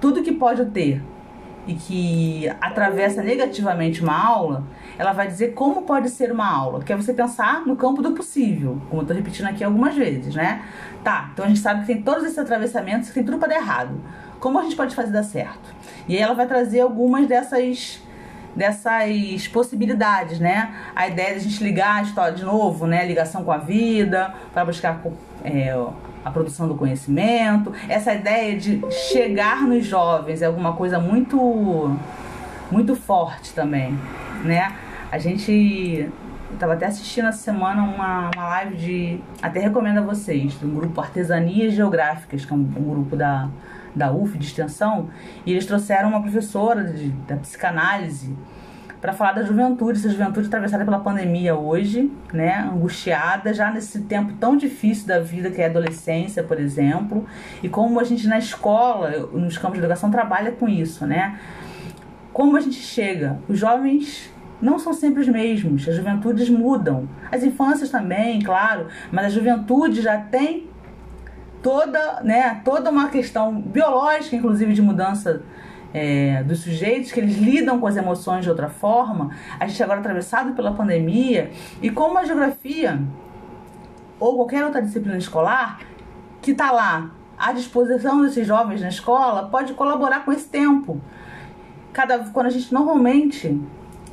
tudo que pode ter e que atravessa negativamente uma aula, ela vai dizer como pode ser uma aula, que é você pensar no campo do possível, como eu tô repetindo aqui algumas vezes, né? Tá, então a gente sabe que tem todos esses atravessamentos, que tem tudo para dar errado. Como a gente pode fazer dar certo? E aí ela vai trazer algumas dessas dessas possibilidades, né? A ideia de a gente ligar a história de novo, né? Ligação com a vida, para buscar é, a produção do conhecimento. Essa ideia de chegar nos jovens é alguma coisa muito muito forte também, né? A gente estava até assistindo essa semana uma, uma live de. Até recomendo a vocês, do grupo Artesanias Geográficas, que é um, um grupo da, da UF de extensão, e eles trouxeram uma professora de, da psicanálise para falar da juventude, essa juventude atravessada pela pandemia hoje, né, angustiada já nesse tempo tão difícil da vida que é a adolescência, por exemplo, e como a gente na escola, nos campos de educação trabalha com isso, né? Como a gente chega, os jovens não são sempre os mesmos. As juventudes mudam. As infâncias também, claro, mas a juventude já tem toda, né, toda uma questão biológica, inclusive de mudança é, dos sujeitos, que eles lidam com as emoções de outra forma. A gente agora atravessado pela pandemia e como a geografia ou qualquer outra disciplina escolar que está lá à disposição desses jovens na escola pode colaborar com esse tempo. Cada quando a gente normalmente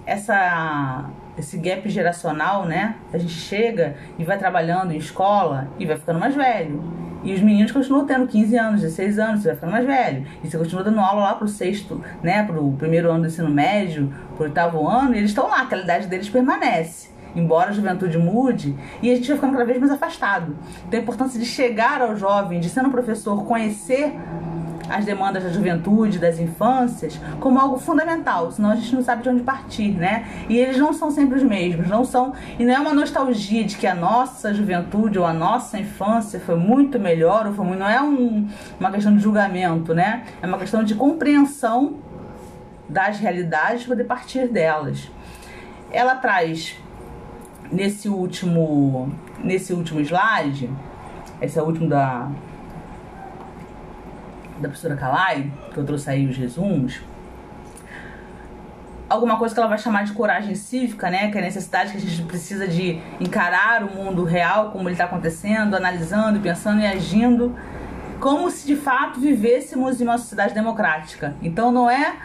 essa esse gap geracional, né? A gente chega e vai trabalhando em escola e vai ficando mais velho. E os meninos continuam tendo 15 anos, 16 anos, você vai ficando mais velho. E você continua dando aula lá pro sexto, né, pro primeiro ano do ensino médio, pro oitavo ano, e eles estão lá, aquela idade deles permanece. Embora a juventude mude, e a gente vai ficando cada vez mais afastado. Então a importância de chegar ao jovem, de sendo um professor, conhecer as demandas da juventude, das infâncias, como algo fundamental, senão a gente não sabe de onde partir, né? E eles não são sempre os mesmos, não são, e não é uma nostalgia de que a nossa juventude ou a nossa infância foi muito melhor, ou foi muito, não é um, uma questão de julgamento, né? É uma questão de compreensão das realidades poder partir delas. Ela traz nesse último nesse último slide, esse é o último da da professora Kalai, que eu trouxe aí os resumos, alguma coisa que ela vai chamar de coragem cívica, né? Que é a necessidade que a gente precisa de encarar o mundo real, como ele está acontecendo, analisando, pensando e agindo, como se de fato vivêssemos em uma sociedade democrática. Então não é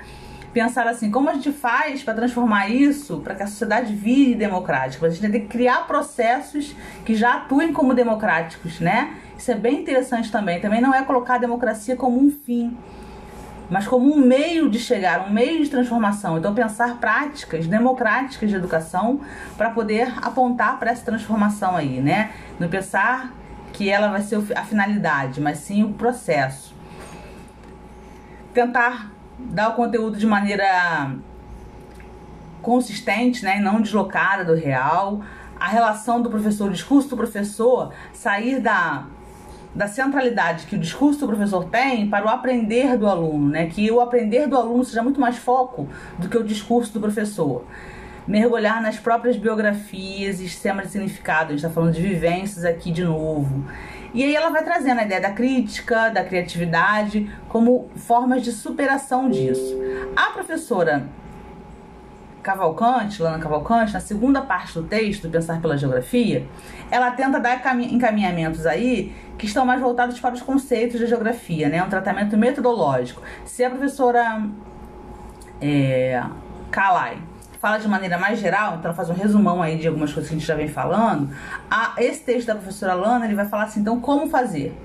pensar assim, como a gente faz para transformar isso para que a sociedade vire democrática? A gente tem que criar processos que já atuem como democráticos, né? Isso é bem interessante também. Também não é colocar a democracia como um fim, mas como um meio de chegar, um meio de transformação. Então, pensar práticas democráticas de educação para poder apontar para essa transformação aí, né? Não pensar que ela vai ser a finalidade, mas sim o processo. Tentar dar o conteúdo de maneira consistente, né, não deslocada do real. A relação do professor, o discurso do professor, sair da da centralidade que o discurso do professor tem para o aprender do aluno, né? Que o aprender do aluno seja muito mais foco do que o discurso do professor. Mergulhar nas próprias biografias e sistemas de significado. A gente está falando de vivências aqui de novo. E aí ela vai trazendo a ideia da crítica, da criatividade, como formas de superação disso. A professora Cavalcante, Lana Cavalcante, na segunda parte do texto, Pensar pela Geografia, ela tenta dar encaminhamentos aí que estão mais voltados para os conceitos da geografia, né? Um tratamento metodológico. Se a professora é, Kalai fala de maneira mais geral, então ela faz um resumão aí de algumas coisas que a gente já vem falando, a, esse texto da professora Lana, ele vai falar assim, então, como fazer?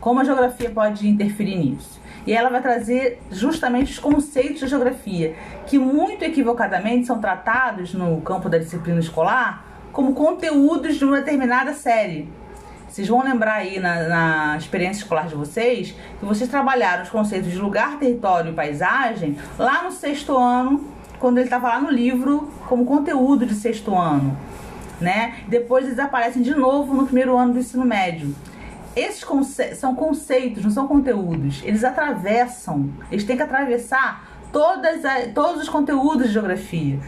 Como a geografia pode interferir nisso? E ela vai trazer justamente os conceitos de geografia, que muito equivocadamente são tratados no campo da disciplina escolar como conteúdos de uma determinada série. Vocês vão lembrar aí na, na, experiência escolar de vocês que vocês trabalharam os conceitos de lugar, território e paisagem lá no sexto ano, quando ele estava lá no livro como conteúdo de sexto ano. Né? Depois eles aparecem de novo no primeiro ano do ensino médio. Esses conce são conceitos, não são conteúdos. Eles atravessam, eles têm que atravessar todas a, todos os conteúdos de geografia.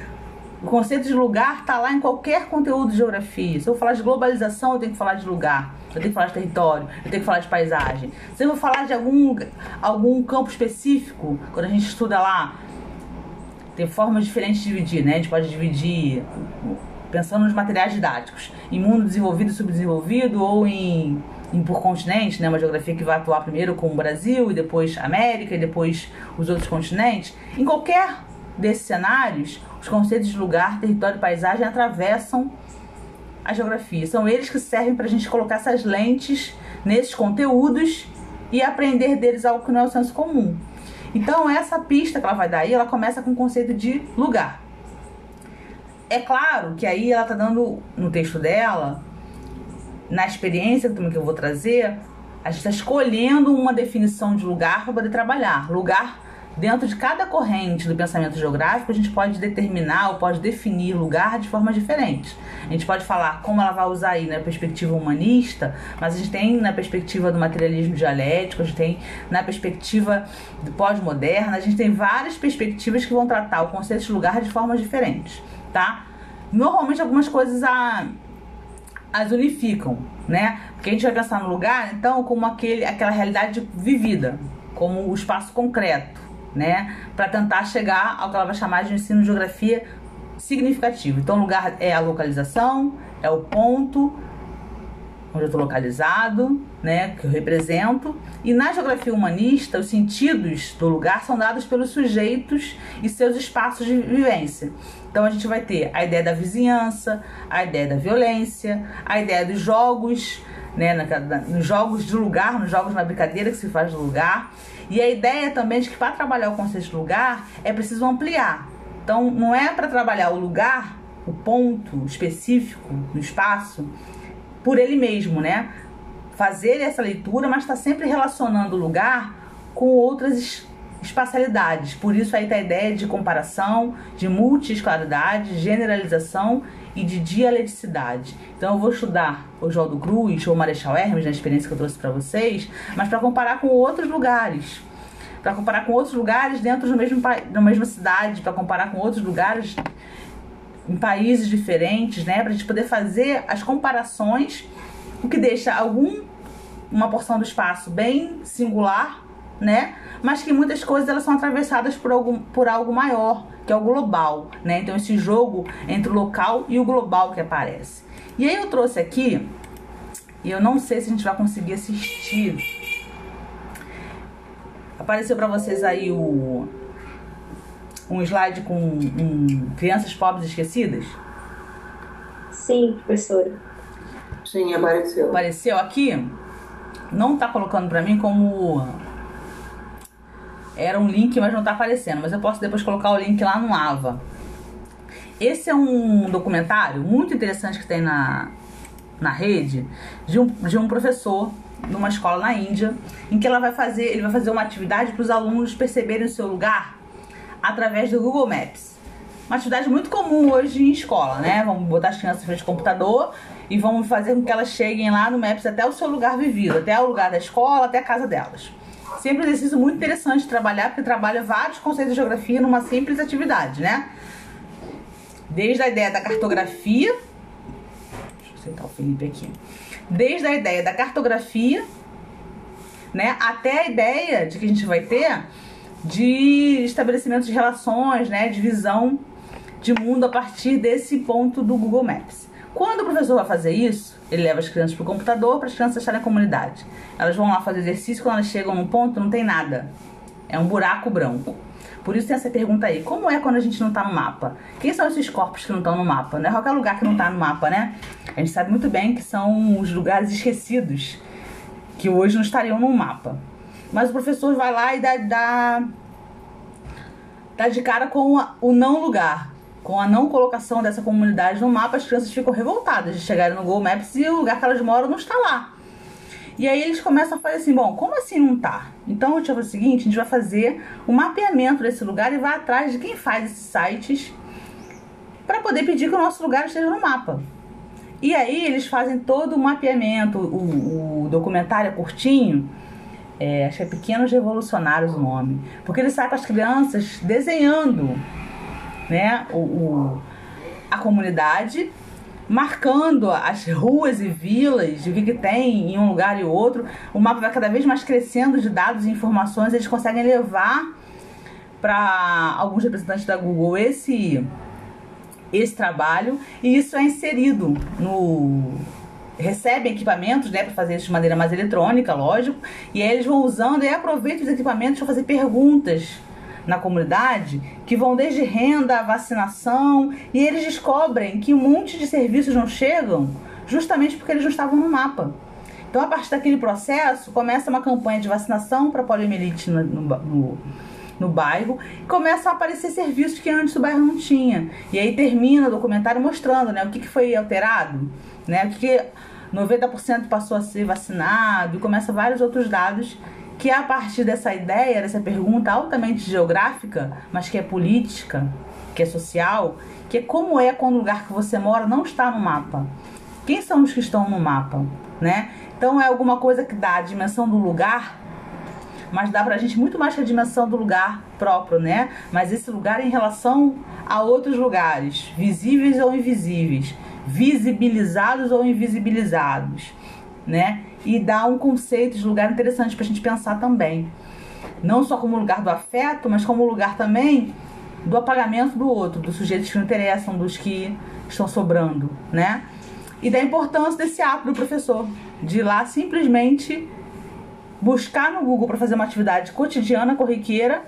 O conceito de lugar está lá em qualquer conteúdo de geografia. Se eu falar de globalização, eu tenho que falar de lugar. Eu tenho que falar de território, eu tenho que falar de paisagem. Se eu vou falar de algum, algum campo específico, quando a gente estuda lá, tem formas diferentes de dividir, né? A gente pode dividir pensando nos materiais didáticos, em mundo desenvolvido e subdesenvolvido ou em em por continente, né, uma geografia que vai atuar primeiro com o Brasil e depois América e depois os outros continentes, em qualquer desses cenários, os conceitos de lugar, território e paisagem atravessam a geografia. São eles que servem para a gente colocar essas lentes nesses conteúdos e aprender deles algo que não é o senso comum. Então, essa pista que ela vai dar aí, ela começa com o conceito de lugar. É claro que aí ela está dando, no texto dela, na experiência que eu vou trazer, a gente está escolhendo uma definição de lugar para poder trabalhar. Lugar dentro de cada corrente do pensamento geográfico, a gente pode determinar ou pode definir lugar de formas diferentes. A gente pode falar como ela vai usar aí na perspectiva humanista, mas a gente tem na perspectiva do materialismo dialético, a gente tem na perspectiva pós-moderna, a gente tem várias perspectivas que vão tratar o conceito de lugar de formas diferentes, tá? Normalmente algumas coisas a as unificam, né? Porque a gente vai pensar no lugar, então, como aquele, aquela realidade vivida, como o espaço concreto, né? Para tentar chegar ao que ela vai chamar de ensino de geografia significativo. Então, o lugar é a localização, é o ponto onde eu estou localizado, né, que eu represento. E na geografia humanista, os sentidos do lugar são dados pelos sujeitos e seus espaços de vivência. Então a gente vai ter a ideia da vizinhança, a ideia da violência, a ideia dos jogos né, nos jogos de lugar, nos jogos na brincadeira que se faz do lugar. E a ideia também de que para trabalhar o conceito de lugar é preciso ampliar. Então, não é para trabalhar o lugar, o ponto específico no espaço, por ele mesmo, né? Fazer essa leitura, mas está sempre relacionando o lugar com outras espacialidades. Por isso aí tá a ideia de comparação, de multiescolaridade, generalização e de dialeticidade. Então eu vou estudar o João Cruz ou o Marechal Hermes, na experiência que eu trouxe para vocês, mas para comparar com outros lugares. Para comparar com outros lugares dentro do mesmo da mesma cidade, para comparar com outros lugares em países diferentes, né, para gente poder fazer as comparações, o que deixa algum uma porção do espaço bem singular, né? Mas que muitas coisas elas são atravessadas por algo, por algo maior, que é o global, né? Então esse jogo entre o local e o global que aparece. E aí eu trouxe aqui, e eu não sei se a gente vai conseguir assistir. Apareceu para vocês aí o um slide com um, crianças pobres esquecidas? Sim, professora. Sim, apareceu. Apareceu aqui? Não tá colocando para mim como era um link, mas não tá aparecendo. Mas eu posso depois colocar o link lá no AVA. Esse é um documentário muito interessante que tem na, na rede de um, de um professor numa escola na Índia, em que ela vai fazer, ele vai fazer uma atividade para os alunos perceberem o seu lugar através do Google Maps. Uma atividade muito comum hoje em escola, né? Vamos botar as crianças frente ao computador e vamos fazer com que elas cheguem lá no Maps até o seu lugar vivido, até o lugar da escola, até a casa delas. Sempre um exercício muito interessante de trabalhar, porque trabalha vários conceitos de geografia numa simples atividade, né? Desde a ideia da cartografia. Deixa eu sentar o Felipe aqui. Desde a ideia da cartografia, né? Até a ideia de que a gente vai ter de estabelecimento de relações, né? De visão de mundo a partir desse ponto do Google Maps. Quando o professor vai fazer isso, ele leva as crianças para o computador para as crianças estarem na comunidade. Elas vão lá fazer exercício, quando elas chegam num ponto, não tem nada. É um buraco branco. Por isso tem essa pergunta aí: como é quando a gente não está no mapa? Quem são esses corpos que não estão no mapa? Não é qualquer lugar que não está no mapa, né? A gente sabe muito bem que são os lugares esquecidos que hoje não estariam no mapa. Mas o professor vai lá e dá, dá, dá de cara com o não lugar com a não colocação dessa comunidade no mapa, as crianças ficam revoltadas de chegarem no Google Maps e o lugar que elas moram não está lá. E aí eles começam a fazer assim, bom, como assim não tá? Então, tipo, é o seguinte, a gente vai fazer um mapeamento desse lugar e vai atrás de quem faz esses sites para poder pedir que o nosso lugar esteja no mapa. E aí eles fazem todo o mapeamento, o, o documentário é curtinho, é, acho que é Pequenos Revolucionários o nome, porque ele sai com as crianças desenhando né, o, o, a comunidade, marcando as ruas e vilas, o que, que tem em um lugar e outro. O mapa vai cada vez mais crescendo de dados e informações, eles conseguem levar para alguns representantes da Google esse esse trabalho. E isso é inserido no recebem equipamentos né, para fazer isso de maneira mais eletrônica, lógico, e aí eles vão usando e aproveitam os equipamentos para fazer perguntas na comunidade que vão desde renda, vacinação, e eles descobrem que um monte de serviços não chegam justamente porque eles não estavam no mapa. Então, a partir daquele processo, começa uma campanha de vacinação para poliomielite no, no, no, bairro e começam a aparecer serviços que antes o bairro não tinha. E aí termina o documentário mostrando né, o que, que foi alterado, né, o que, que 90% passou a ser vacinado, e começa vários outros dados que a partir dessa ideia, dessa pergunta altamente geográfica, mas que é política, que é social, que é como é quando o lugar que você mora não está no mapa. Quem são os que estão no mapa, né? Então é alguma coisa que dá a dimensão do lugar, mas dá pra gente muito mais que a dimensão do lugar próprio, né? Mas esse lugar em relação a outros lugares, visíveis ou invisíveis, visibilizados ou invisibilizados, né? E dá um conceito de lugar interessante para a gente pensar também. Não só como lugar do afeto, mas como lugar também do apagamento do outro, dos sujeitos que não interessam, dos que estão sobrando, né? E da importância desse ato do professor, de ir lá simplesmente buscar no Google para fazer uma atividade cotidiana, corriqueira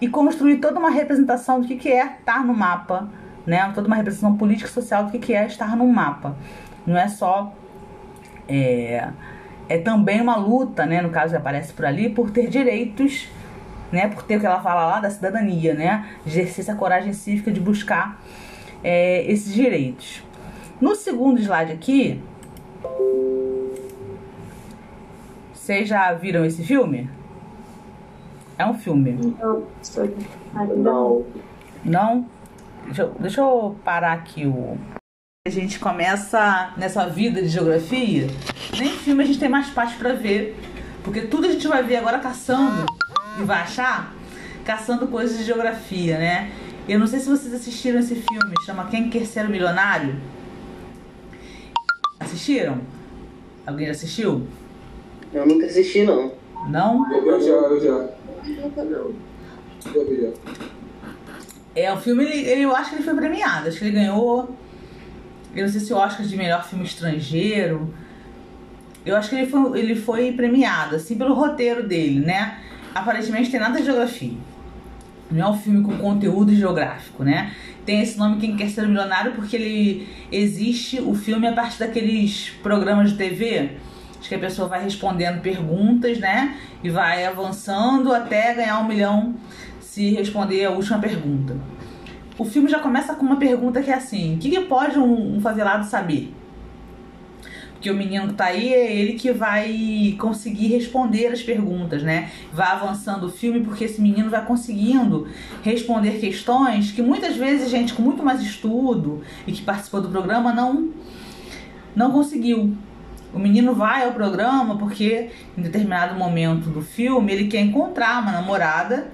e construir toda uma representação do que, que é estar no mapa, né? Toda uma representação política e social do que, que é estar no mapa. Não é só É, é também uma luta, né, no caso aparece por ali, por ter direitos, né, por ter o que ela fala lá da cidadania, né, exercer essa coragem cívica de buscar é, esses direitos. No segundo slide aqui, vocês já viram esse filme? É um filme. Não. Não? Deixa eu, deixa eu parar aqui o. A gente começa nessa vida de geografia, nem filme a gente tem mais parte pra ver. Porque tudo a gente vai ver agora caçando e vai achar caçando coisas de geografia, né? Eu não sei se vocês assistiram esse filme, chama Quem Quer Ser o Milionário. Assistiram? Alguém já assistiu? Eu nunca assisti, não. Não? Eu já, eu já. Nunca não. Já vi, já. É, o filme, ele, ele- eu acho que ele foi premiado. Acho que ele ganhou. Eu não sei se o Oscar de melhor filme estrangeiro. Eu acho que ele foi, ele foi premiado, assim, pelo roteiro dele, né? Aparentemente tem nada de geografia. Não é um filme com conteúdo geográfico, né? Tem esse nome Quem Quer Ser Milionário porque ele existe o filme a partir daqueles programas de TV. Acho que a pessoa vai respondendo perguntas, né? E vai avançando até ganhar um milhão se responder a última pergunta. O filme já começa com uma pergunta que é assim: o que, que pode um, um favelado saber? Porque o menino que tá aí é ele que vai conseguir responder as perguntas, né? Vai avançando o filme porque esse menino vai conseguindo responder questões que muitas vezes gente com muito mais estudo e que participou do programa não não conseguiu. O menino vai ao programa porque em determinado momento do filme ele quer encontrar uma namorada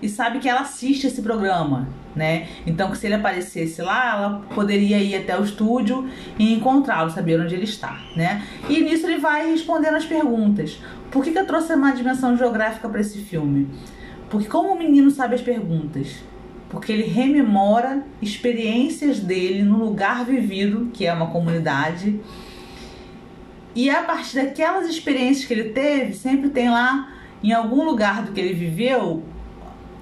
e sabe que ela assiste esse programa, né? Então que se ele aparecesse lá, ela poderia ir até o estúdio e encontrá-lo, saber onde ele está, né? E nisso ele vai respondendo as perguntas. Por que, que eu trouxe uma dimensão geográfica para esse filme? Porque como o menino sabe as perguntas? Porque ele rememora experiências dele no lugar vivido, que é uma comunidade, e a partir daquelas experiências que ele teve, sempre tem lá em algum lugar do que ele viveu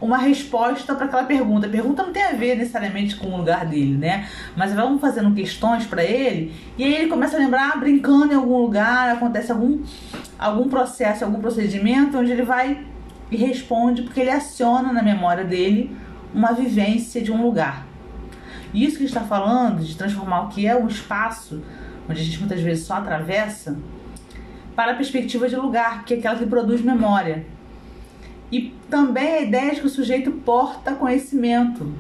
uma resposta para aquela pergunta. A pergunta não tem a ver necessariamente com o lugar dele, né? Mas vamos fazendo questões para ele e aí ele começa a lembrar, brincando em algum lugar, acontece algum algum processo, algum procedimento onde ele vai e responde porque ele aciona na memória dele uma vivência de um lugar. E isso que está falando de transformar o que é um espaço onde a gente muitas vezes só atravessa para a perspectiva de lugar, que é aquela que produz memória. E também a ideia de que o sujeito porta conhecimento,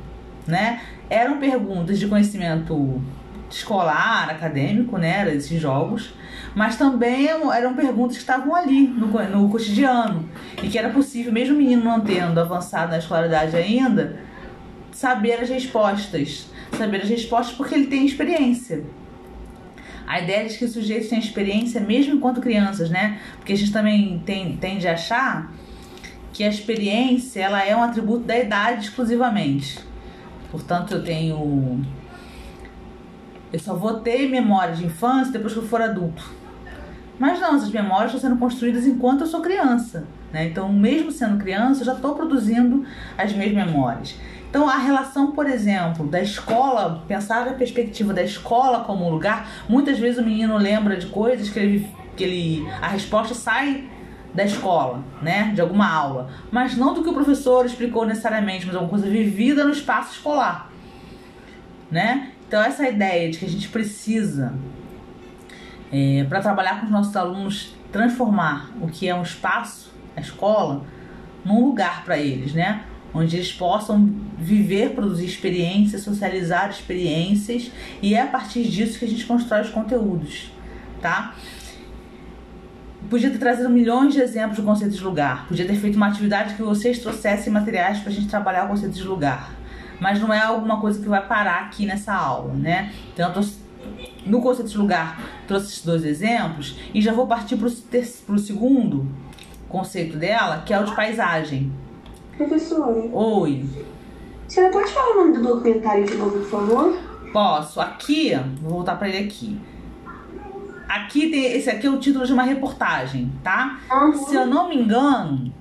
né? Eram perguntas de conhecimento escolar, acadêmico, né? Eram esses jogos, mas também eram perguntas que estavam ali no, no cotidiano e que era possível, mesmo o menino não tendo avançado na escolaridade ainda, saber as respostas. Saber as respostas porque ele tem experiência. A ideia de que os sujeitos têm experiência mesmo enquanto crianças, né? Porque a gente também tem, tende a achar que a experiência ela é um atributo da idade exclusivamente. Portanto, eu tenho. Eu só vou ter memória de infância depois que eu for adulto. Mas não, essas memórias estão sendo construídas enquanto eu sou criança. Né? Então, mesmo sendo criança, eu já estou produzindo as minhas memórias. Então, a relação, por exemplo, da escola, pensar a perspectiva da escola como um lugar, muitas vezes o menino lembra de coisas que ele, que ele a resposta sai da escola, né, de alguma aula, mas não do que o professor explicou necessariamente, mas alguma coisa vivida no espaço escolar, né? Então essa ideia de que a gente precisa é, para trabalhar com os nossos alunos transformar o que é um espaço, a escola, num lugar para eles, né? Onde eles possam viver, produzir experiências, socializar experiências e é a partir disso que a gente constrói os conteúdos, tá? Podia ter trazido milhões de exemplos do conceito de lugar. Podia ter feito uma atividade que vocês trouxessem materiais para a gente trabalhar o conceito de lugar. Mas não é alguma coisa que vai parar aqui nessa aula, né? Então, eu tô, no conceito de lugar, trouxe esses dois exemplos e já vou partir para o segundo conceito dela, que é o de paisagem. Professora, Oi, você pode falar o nome do documentário de novo, por favor? posso? Aqui, vou voltar para ele aqui. Aqui tem esse aqui é o título de uma reportagem, tá? Se eu não me engano,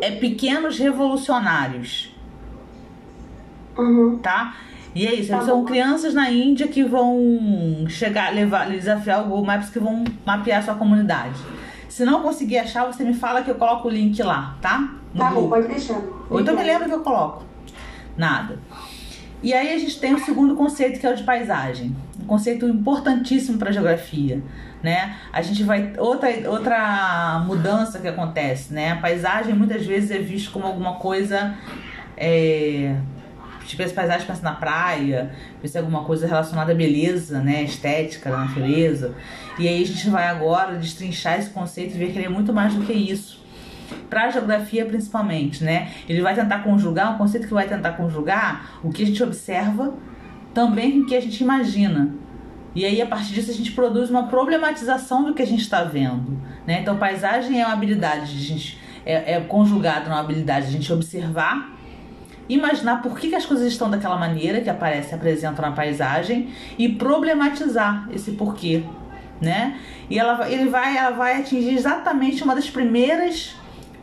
é Pequenos Revolucionários, Uhum. tá? E é isso, Tá são bom. crianças na Índia que vão chegar, levar, desafiar o Google Maps que vão mapear a sua comunidade. Se não conseguir achar, você me fala que eu coloco o link lá, tá? No Tá bom, pode deixar. Ou então me lembra que eu coloco. Nada. E aí a gente tem o segundo conceito que é o de paisagem. Um conceito importantíssimo para geografia, né? A gente vai outra outra mudança que acontece, né? A paisagem muitas vezes é visto como alguma coisa é, tipo as paisagens pensa na praia, pensa em alguma coisa relacionada à beleza, né, estética da natureza. E aí a gente vai agora destrinchar esse conceito e ver que ele é muito mais do que isso para a geografia principalmente, né? Ele vai tentar conjugar um conceito que vai tentar conjugar o que a gente observa também com o que a gente imagina. E aí a partir disso a gente produz uma problematização do que a gente está vendo, né? Então paisagem é uma habilidade de gente é, é conjugado numa habilidade de a gente observar imaginar por que, que as coisas estão daquela maneira que aparece, apresentam na paisagem e problematizar esse porquê, né? E ela, ele vai, ela vai atingir exatamente uma das primeiras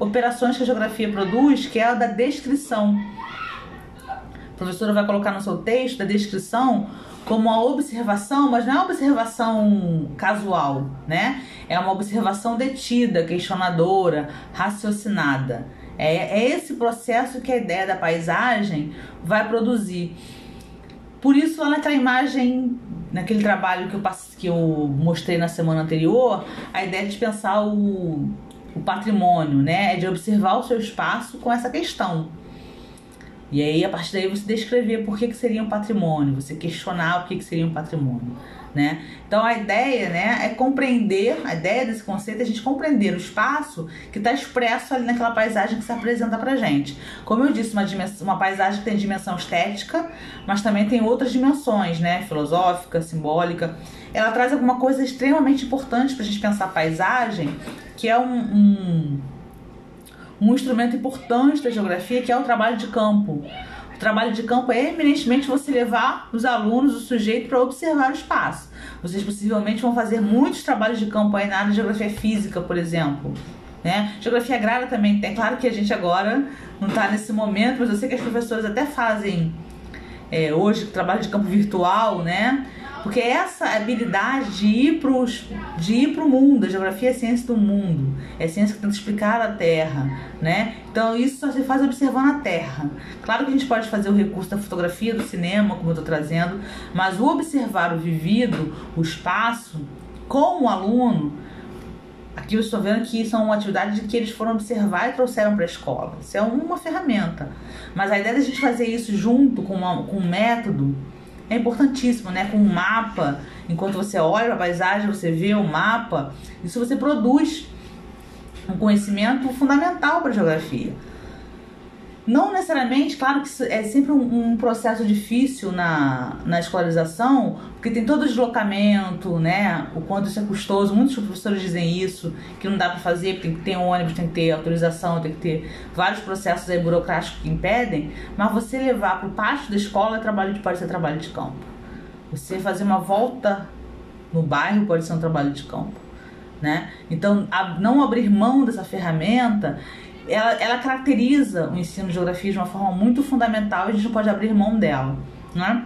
operações que a geografia produz, que é a da descrição. A professora vai colocar no seu texto da descrição como uma observação, mas não é uma observação casual, né? É uma observação detida, questionadora, raciocinada. É, é esse processo que a ideia da paisagem vai produzir. Por isso, lá naquela imagem, naquele trabalho que eu, que eu mostrei na semana anterior, a ideia de pensar o, o patrimônio, né? É de observar o seu espaço com essa questão. E aí, a partir daí, você descrever por que, que seria um patrimônio, você questionar o que, que seria um patrimônio, né? Então, a ideia, né, é compreender, a ideia desse conceito é a gente compreender o espaço que está expresso ali naquela paisagem que se apresenta pra gente. Como eu disse, uma, uma paisagem que tem dimensão estética, mas também tem outras dimensões, né, filosófica, simbólica. Ela traz alguma coisa extremamente importante pra gente pensar a paisagem, que é um- um um instrumento importante da geografia, que é o trabalho de campo. Trabalho de campo é eminentemente você levar os alunos, o sujeito, para observar o espaço. Vocês possivelmente vão fazer muitos trabalhos de campo aí na área de geografia física, por exemplo. Né? Geografia agrária também tem. É claro que a gente agora não está nesse momento, mas eu sei que as professoras até fazem é, hoje trabalho de campo virtual, né? Porque essa habilidade de ir ir pro mundo, a geografia é a ciência do mundo, é a ciência que tenta explicar a Terra, né? Então isso só se faz observando a Terra. Claro que a gente pode fazer o recurso da fotografia, do cinema, como eu estou trazendo, mas o observar o vivido, o espaço, com o aluno, Aqui eu estou vendo que são uma atividade que eles foram observar e trouxeram para a escola. Isso é uma ferramenta. Mas a ideia da gente fazer isso junto com, uma- com um método é importantíssimo, né? Com um mapa. Enquanto você olha a paisagem, você vê o mapa. Isso você produz um conhecimento fundamental para a geografia. Não necessariamente, claro que é sempre um, um processo difícil na, na escolarização, porque tem todo o deslocamento, né? O quanto isso é custoso. Muitos professores dizem isso, que não dá para fazer, porque tem que ter ônibus, tem que ter autorização, tem que ter vários processos aí burocráticos que impedem. Mas você levar para o pátio da escola é trabalho de, pode ser trabalho de campo. Você fazer uma volta no bairro pode ser um trabalho de campo. Né? Então, a- não abrir mão dessa ferramenta, ela, ela caracteriza o ensino de geografia de uma forma muito fundamental e a gente não pode abrir mão dela. Né?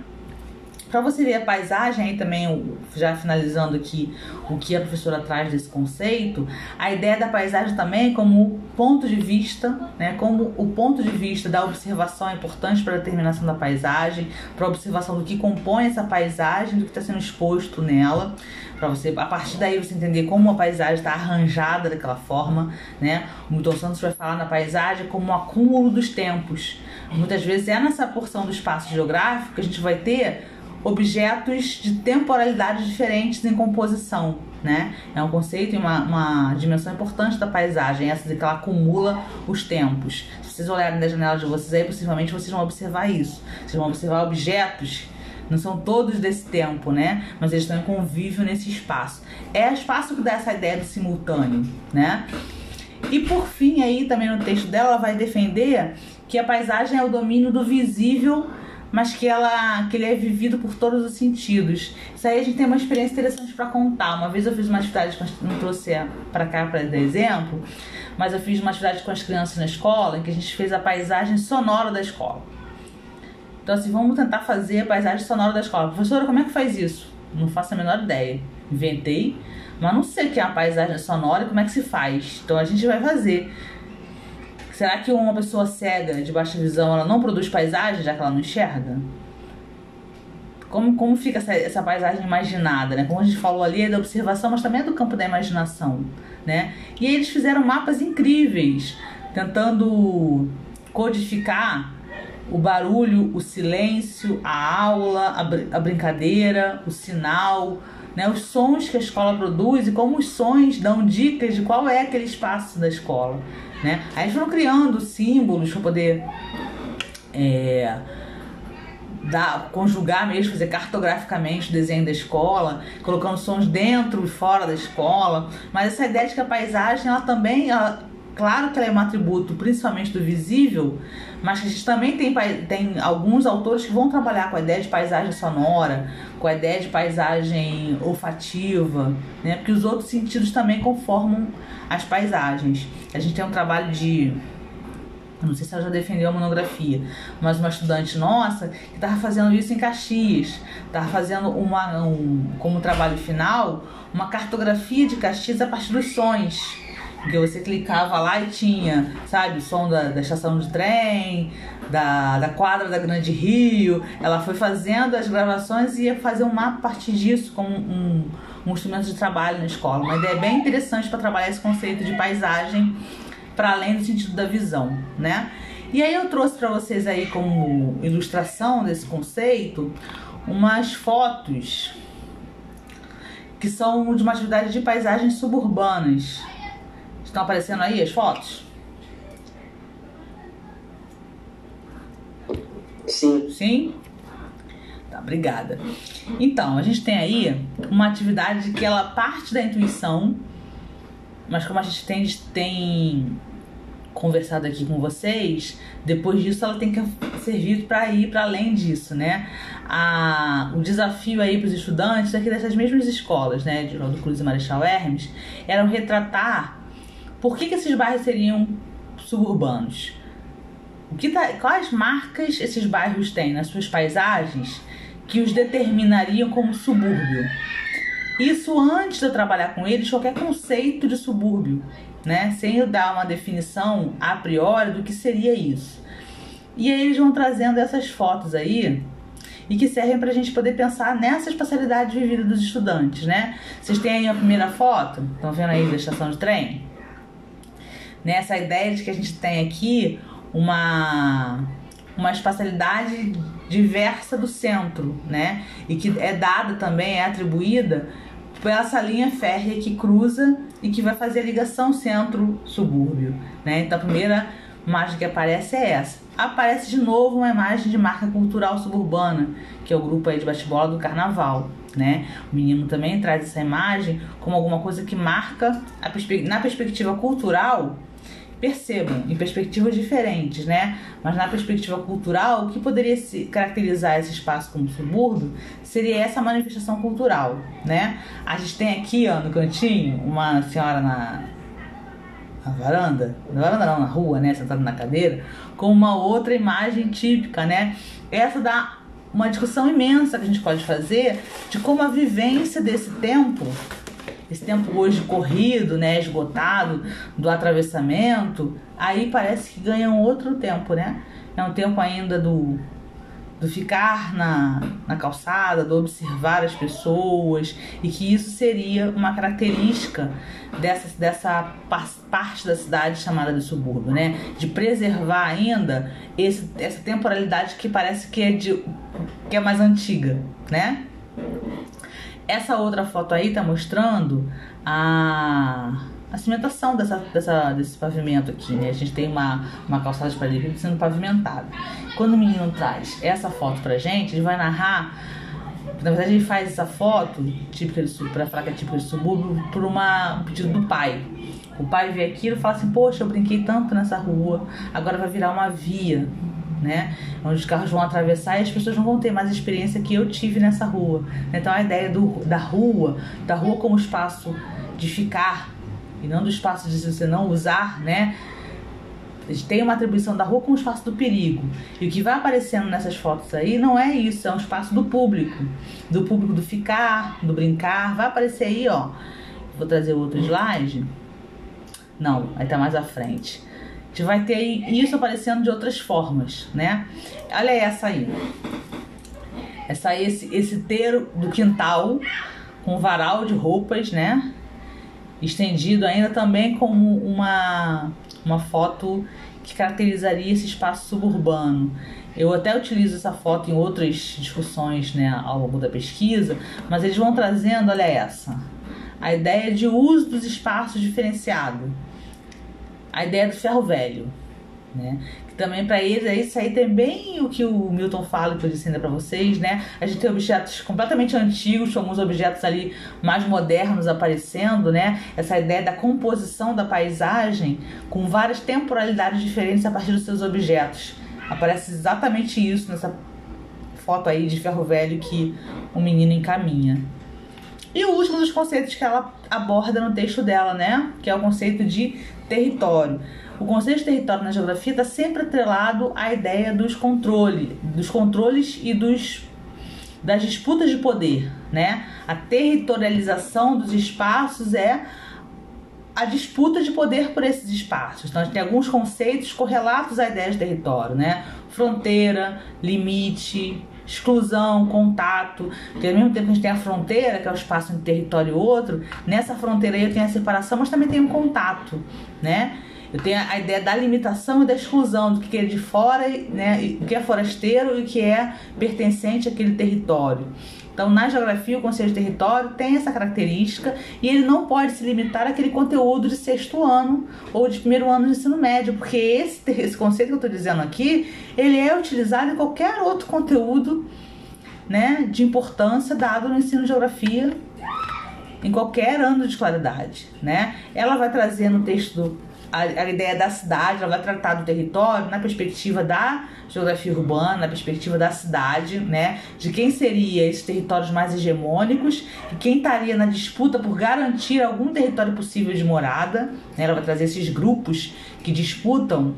Para você ver a paisagem, aí também, já finalizando aqui o que a professora traz desse conceito, a ideia da paisagem também como ponto de vista, né, como o ponto de vista da observação é importante para a determinação da paisagem, para a observação do que compõe essa paisagem, do que está sendo exposto nela, para você, a partir daí você entender como a paisagem está arranjada daquela forma, né? O Milton Santos vai falar na paisagem como um acúmulo dos tempos. Muitas vezes é nessa porção do espaço geográfico que a gente vai ter objetos de temporalidades diferentes em composição, né? É um conceito e uma, uma dimensão importante da paisagem, essa de que ela acumula os tempos. Se vocês olharem da janela de vocês aí, possivelmente vocês vão observar isso. Vocês vão observar objetos, não são todos desse tempo, né? Mas eles estão em convívio nesse espaço. É espaço que dá essa ideia do simultâneo, né? E por fim, aí também no texto dela, ela vai defender que a paisagem é o domínio do visível, mas que, ela, que ele é vivido por todos os sentidos. Isso aí a gente tem uma experiência interessante para contar. Uma vez eu fiz uma atividade, não trouxe para cá para dar exemplo, mas eu fiz uma atividade com as crianças na escola, em que a gente fez a paisagem sonora da escola. Então, assim, vamos tentar fazer a paisagem sonora da escola. Professora, como é que faz isso? Não faço a menor ideia. Inventei, mas não sei o que é uma paisagem sonora e como é que se faz. Então, a gente vai fazer. Será que uma pessoa cega de baixa visão ela não produz paisagem já que ela não enxerga? Como, como fica essa, essa paisagem imaginada, né? Como a gente falou ali, é da observação, mas também é do campo da imaginação, né? E eles fizeram mapas incríveis, tentando codificar o barulho, o silêncio, a aula, a, br a brincadeira, o sinal, né, os sons que a escola produz e como os sons dão dicas de qual é aquele espaço da escola. Né? Aí eles foram criando símbolos para poder é, dar, conjugar mesmo, fazer cartograficamente o desenho da escola, colocando sons dentro e fora da escola. Mas essa ideia de que a paisagem ela também ela, Claro que ela é um atributo principalmente do visível, mas a gente também tem, tem alguns autores que vão trabalhar com a ideia de paisagem sonora, com a ideia de paisagem olfativa, né? porque os outros sentidos também conformam as paisagens. A gente tem um trabalho de não sei se ela já defendeu a monografia, mas uma estudante nossa que estava fazendo isso em Caxias, estava fazendo uma, um, como trabalho final, uma cartografia de Caxias a partir dos sons porque você clicava lá e tinha, sabe, o som da, da estação de trem, da, da quadra da Grande Rio. Ela foi fazendo as gravações e ia fazer um mapa a partir disso como um, um instrumento de trabalho na escola. Uma ideia bem interessante para trabalhar esse conceito de paisagem para além do sentido da visão, né? E aí eu trouxe para vocês aí como ilustração desse conceito umas fotos que são de uma atividade de paisagens suburbanas Estão aparecendo aí as fotos? Sim. Sim? Tá, obrigada. Então, a gente tem aí uma atividade que ela parte da intuição, mas como a gente tem, tem conversado aqui com vocês, depois disso ela tem que servir para ir para além disso, né? A, o desafio aí para os estudantes aqui dessas mesmas escolas, né, de Ronaldo Cruz e Marechal Hermes, era retratar por que, que esses bairros seriam suburbanos? O que tá, quais marcas esses bairros têm nas suas paisagens que os determinariam como subúrbio? Isso antes de eu trabalhar com eles, qualquer conceito de subúrbio, né? Sem eu dar uma definição a priori do que seria isso. E aí eles vão trazendo essas fotos aí e que servem para a gente poder pensar nessa espacialidade de vida dos estudantes, né? Vocês têm aí a primeira foto? Estão vendo aí da estação de trem? Né? Essa ideia de que a gente tem aqui uma uma espacialidade diversa do centro, né? E que é dada também, é atribuída por essa linha férrea que cruza e que vai fazer a ligação centro-subúrbio, né? Então a primeira imagem que aparece é essa. Aparece de novo uma imagem de marca cultural suburbana, que é o grupo aí de bate-bola do carnaval, né? O menino também traz essa imagem como alguma coisa que marca perspe na perspectiva cultural percebam, em perspectivas diferentes, né? Mas na perspectiva cultural, o que poderia se caracterizar esse espaço como subúrbio seria essa manifestação cultural, né? A gente tem aqui, ó, no cantinho, uma senhora na, na varanda, na varanda não, na rua, né, sentada na cadeira, com uma outra imagem típica, né? Essa dá uma discussão imensa que a gente pode fazer de como a vivência desse tempo esse tempo hoje corrido, né, esgotado do atravessamento, aí parece que ganha um outro tempo, né? É um tempo ainda do, do ficar na, na calçada, do observar as pessoas, e que isso seria uma característica dessa, dessa parte da cidade chamada de subúrbio, né? De preservar ainda esse, essa temporalidade que parece que é, de, que é mais antiga, né? Essa outra foto aí tá mostrando a, a cimentação dessa, dessa, desse pavimento aqui, né? A gente tem uma, uma calçada de parede sendo pavimentada. Quando o menino traz essa foto pra gente, ele vai narrar na verdade, ele faz essa foto, típica de, pra falar que é típica de subúrbio, por uma, um pedido do pai. O pai vê aquilo e fala assim: Poxa, eu brinquei tanto nessa rua, agora vai virar uma via né? Onde os carros vão atravessar e as pessoas não vão ter mais a experiência que eu tive nessa rua. Então a ideia do, da rua, da rua como espaço de ficar e não do espaço de você não usar, né? tem uma atribuição da rua com o espaço do perigo. E o que vai aparecendo nessas fotos aí não é isso, é um espaço do público. Do público do ficar, do brincar. Vai aparecer aí, ó. Vou trazer outro slide. Não, aí tá mais à frente. Gente vai ter isso aparecendo de outras formas, né? Olha essa aí. Essa aí, esse, esse teiro do quintal com varal de roupas, né? Estendido ainda também como uma, uma foto que caracterizaria esse espaço suburbano. Eu até utilizo essa foto em outras discussões né, ao longo da pesquisa, mas eles vão trazendo, olha essa, a ideia de uso dos espaços diferenciado, a ideia do ferro velho, né? Que também para eles é isso aí também o que o Milton fala que eu disse ainda para vocês, né? A gente tem objetos completamente antigos, alguns objetos ali mais modernos aparecendo, né? Essa ideia da composição da paisagem com várias temporalidades diferentes a partir dos seus objetos. Aparece exatamente isso nessa foto aí de ferro velho que o menino encaminha. E o último dos conceitos que ela aborda no texto dela, né? Que é o conceito de território. O conceito de território na geografia está sempre atrelado à ideia dos controles, dos controles e dos das disputas de poder, né? A territorialização dos espaços é a disputa de poder por esses espaços. Então, a gente tem alguns conceitos correlatos à ideia de território, né? Fronteira, limite, exclusão, contato. Porque ao mesmo tempo que a gente tem a fronteira, que é o espaço entre território e outro, nessa fronteira aí tem a separação, mas também tem um contato, né? Eu tenho a ideia da limitação e da exclusão, do que é de fora, né, o que é forasteiro e o que é pertencente àquele território. Então, na geografia, o conceito de território tem essa característica e ele não pode se limitar àquele conteúdo de sexto ano ou de primeiro ano de ensino médio, porque esse, esse conceito que eu estou dizendo aqui, ele é utilizado em qualquer outro conteúdo né, de importância dado no ensino de geografia em qualquer ano de escolaridade, né? Ela vai trazer no texto do a, a, ideia da cidade, ela vai tratar do território na perspectiva da geografia urbana, na perspectiva da cidade, né? De quem seria esses territórios mais hegemônicos e quem estaria na disputa por garantir algum território possível de morada. Né? Ela vai trazer esses grupos que disputam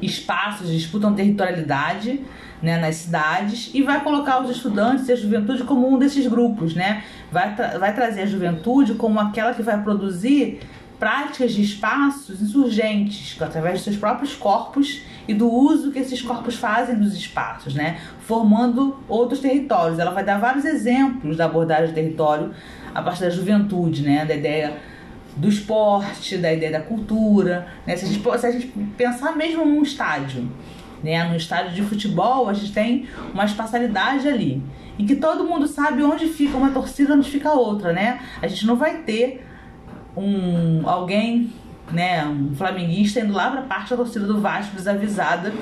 espaços, disputam territorialidade né, nas cidades e vai colocar os estudantes e a juventude como um desses grupos, né? Vai, tra vai trazer a juventude como aquela que vai produzir práticas de espaços insurgentes, através de seus próprios corpos e do uso que esses corpos fazem dos espaços, né? formando outros territórios. Ela vai dar vários exemplos da abordagem do território a partir da juventude, né? da ideia do esporte, da ideia da cultura. Né? Se, a gente, se a gente pensar mesmo num estádio, né? no estádio de futebol, a gente tem uma espacialidade ali. Em que todo mundo sabe onde fica uma torcida onde fica outra, né? A gente não vai ter um alguém, né, um flamenguista indo lá para parte da torcida do Vasco desavisada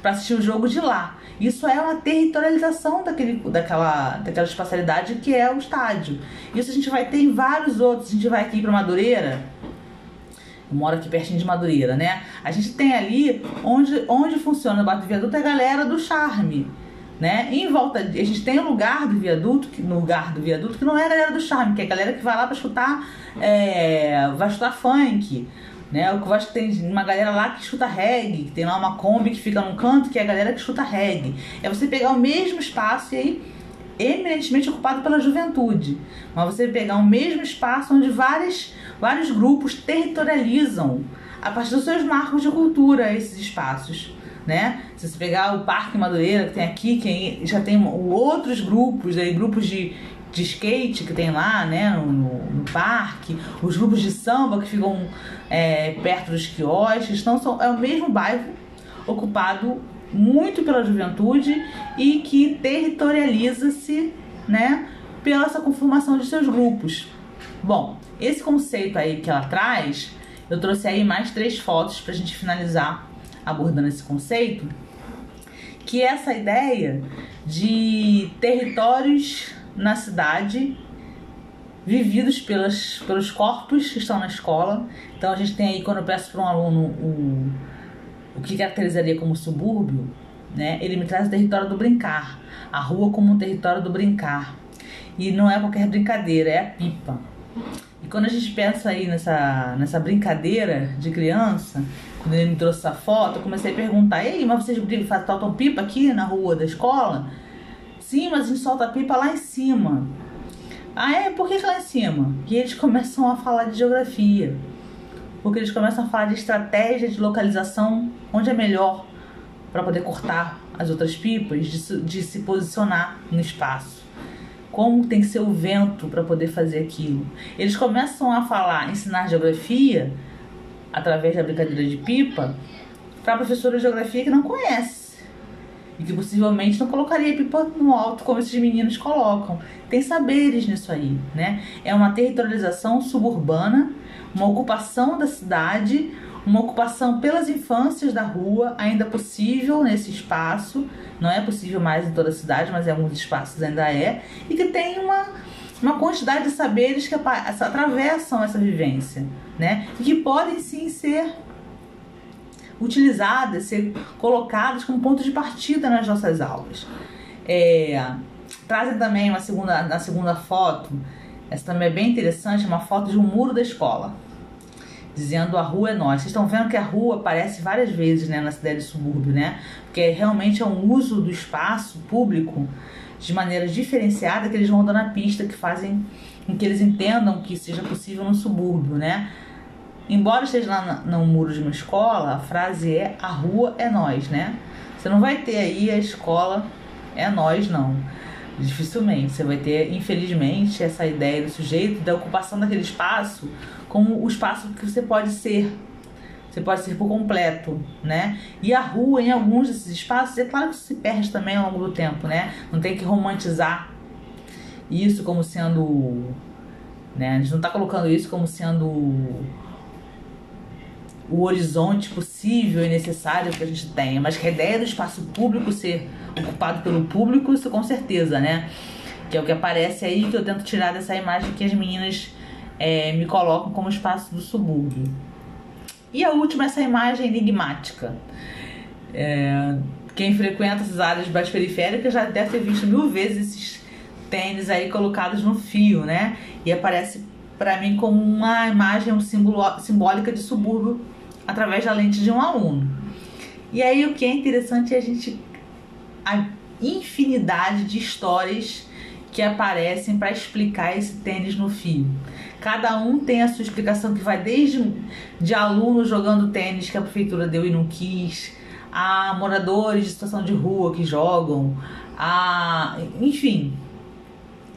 para assistir o jogo de lá. Isso é uma territorialização daquele, daquela, daquela espacialidade que é o estádio. Isso a gente vai ter em vários outros. A gente vai aqui para Madureira, eu moro aqui pertinho de Madureira, né? A gente tem ali onde, onde funciona o Bato Viaduto é a galera do charme né? E em volta, a gente tem um lugar do viaduto, que, no lugar do viaduto, que não é a galera do charme, que é a galera que vai lá para escutar, é, vai escutar funk, né? Eu acho que tem uma galera lá que escuta reggae, que tem lá uma Kombi que fica num canto, que é a galera que escuta reggae. É você pegar o mesmo espaço e aí eminentemente ocupado pela juventude, mas você pegar o mesmo espaço onde vários, vários grupos territorializam a partir dos seus marcos de cultura esses espaços né? Se você pegar o Parque Madureira que tem aqui, que já tem outros grupos, aí, grupos de, de skate que tem lá, né, no, no, parque, os grupos de samba que ficam é, perto dos quiosques, então são, é o mesmo bairro ocupado muito pela juventude e que territorializa-se, né, pela essa conformação de seus grupos. Bom, esse conceito aí que ela traz, eu trouxe aí mais três fotos para a gente finalizar abordando esse conceito, que é essa ideia de territórios na cidade vividos pelas, pelos corpos que estão na escola. Então a gente tem aí, quando eu peço para um aluno o, o que caracterizaria como subúrbio, né, ele me traz o território do brincar, a rua como um território do brincar. E não é qualquer brincadeira, é a pipa. E quando a gente pensa aí nessa, nessa brincadeira de criança, quando ele me trouxe essa foto, eu comecei a perguntar: Ei, mas vocês soltam pipa aqui na rua da escola? Sim, mas a gente solta pipa lá em cima. Ah, é? Por que, que lá em cima? E eles começam a falar de geografia. Porque eles começam a falar de estratégia de localização, onde é melhor para poder cortar as outras pipas, de, de se posicionar no espaço como tem que ser o vento para poder fazer aquilo. Eles começam a falar, ensinar geografia através da brincadeira de pipa para professora de geografia que não conhece e que possivelmente não colocaria pipa no alto como esses meninos colocam. Tem saberes nisso aí, né? É uma territorialização suburbana, uma ocupação da cidade, uma ocupação pelas infâncias da rua, ainda possível nesse espaço, não é possível mais em toda a cidade, mas em alguns espaços ainda é, e que tem uma, uma quantidade de saberes que atravessam essa vivência, né? E que podem sim ser utilizadas, ser colocadas como ponto de partida nas nossas aulas. É, trazem também uma segunda, na segunda foto, essa também é bem interessante, uma foto de um muro da escola dizendo a rua é nós. Vocês estão vendo que a rua aparece várias vezes né, na cidade de subúrbio, né? Porque realmente é um uso do espaço público de maneira diferenciada que eles vão dando a pista que fazem com que eles entendam que seja possível no subúrbio, né? Embora esteja lá no muro de uma escola, a frase é a rua é nós, né? Você não vai ter aí a escola é nós, não. Dificilmente. Você vai ter, infelizmente, essa ideia do sujeito da ocupação daquele espaço como o espaço que você pode ser. Você pode ser por completo, né? E a rua, em alguns desses espaços, é claro que se perde também ao longo do tempo, né? Não tem que romantizar isso como sendo. Né? A gente não está colocando isso como sendo o horizonte possível e necessário que a gente tenha, mas que a ideia do espaço público ser ocupado pelo público, isso com certeza, né? Que é o que aparece aí que eu tento tirar dessa imagem que as meninas é, me colocam como espaço do subúrbio. E a última, essa imagem enigmática. É, quem frequenta essas áreas mais periféricas já deve ter visto mil vezes esses tênis aí colocados no fio, né? E aparece para mim como uma imagem, um símbolo simbólica de subúrbio através da lente de um aluno. E aí o que é interessante é a gente a infinidade de histórias que aparecem para explicar esse tênis no fio. Cada um tem a sua explicação que vai desde de alunos jogando tênis que a prefeitura deu e não quis, a moradores de situação de rua que jogam, a enfim.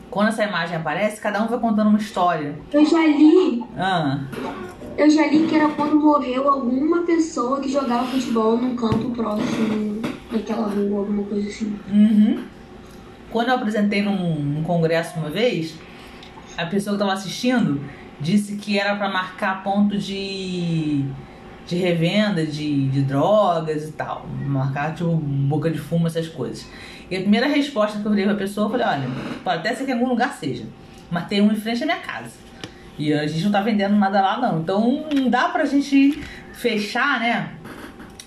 Quando essa imagem aparece, cada um vai contando uma história. Eu já li. Ah. Eu já li que era quando morreu alguma pessoa que jogava futebol num campo próximo daquela rua, alguma coisa assim. Uhum. Quando eu apresentei num, num congresso uma vez, a pessoa que estava assistindo disse que era para marcar ponto de, de revenda de, de drogas e tal. Marcar, tipo, boca de fumo, essas coisas. E a primeira resposta que eu dei pra pessoa, eu falei, olha, pode até ser que em algum lugar seja, mas tem um em frente à minha casa. E a gente não tá vendendo nada lá, não. Então não dá pra gente fechar, né?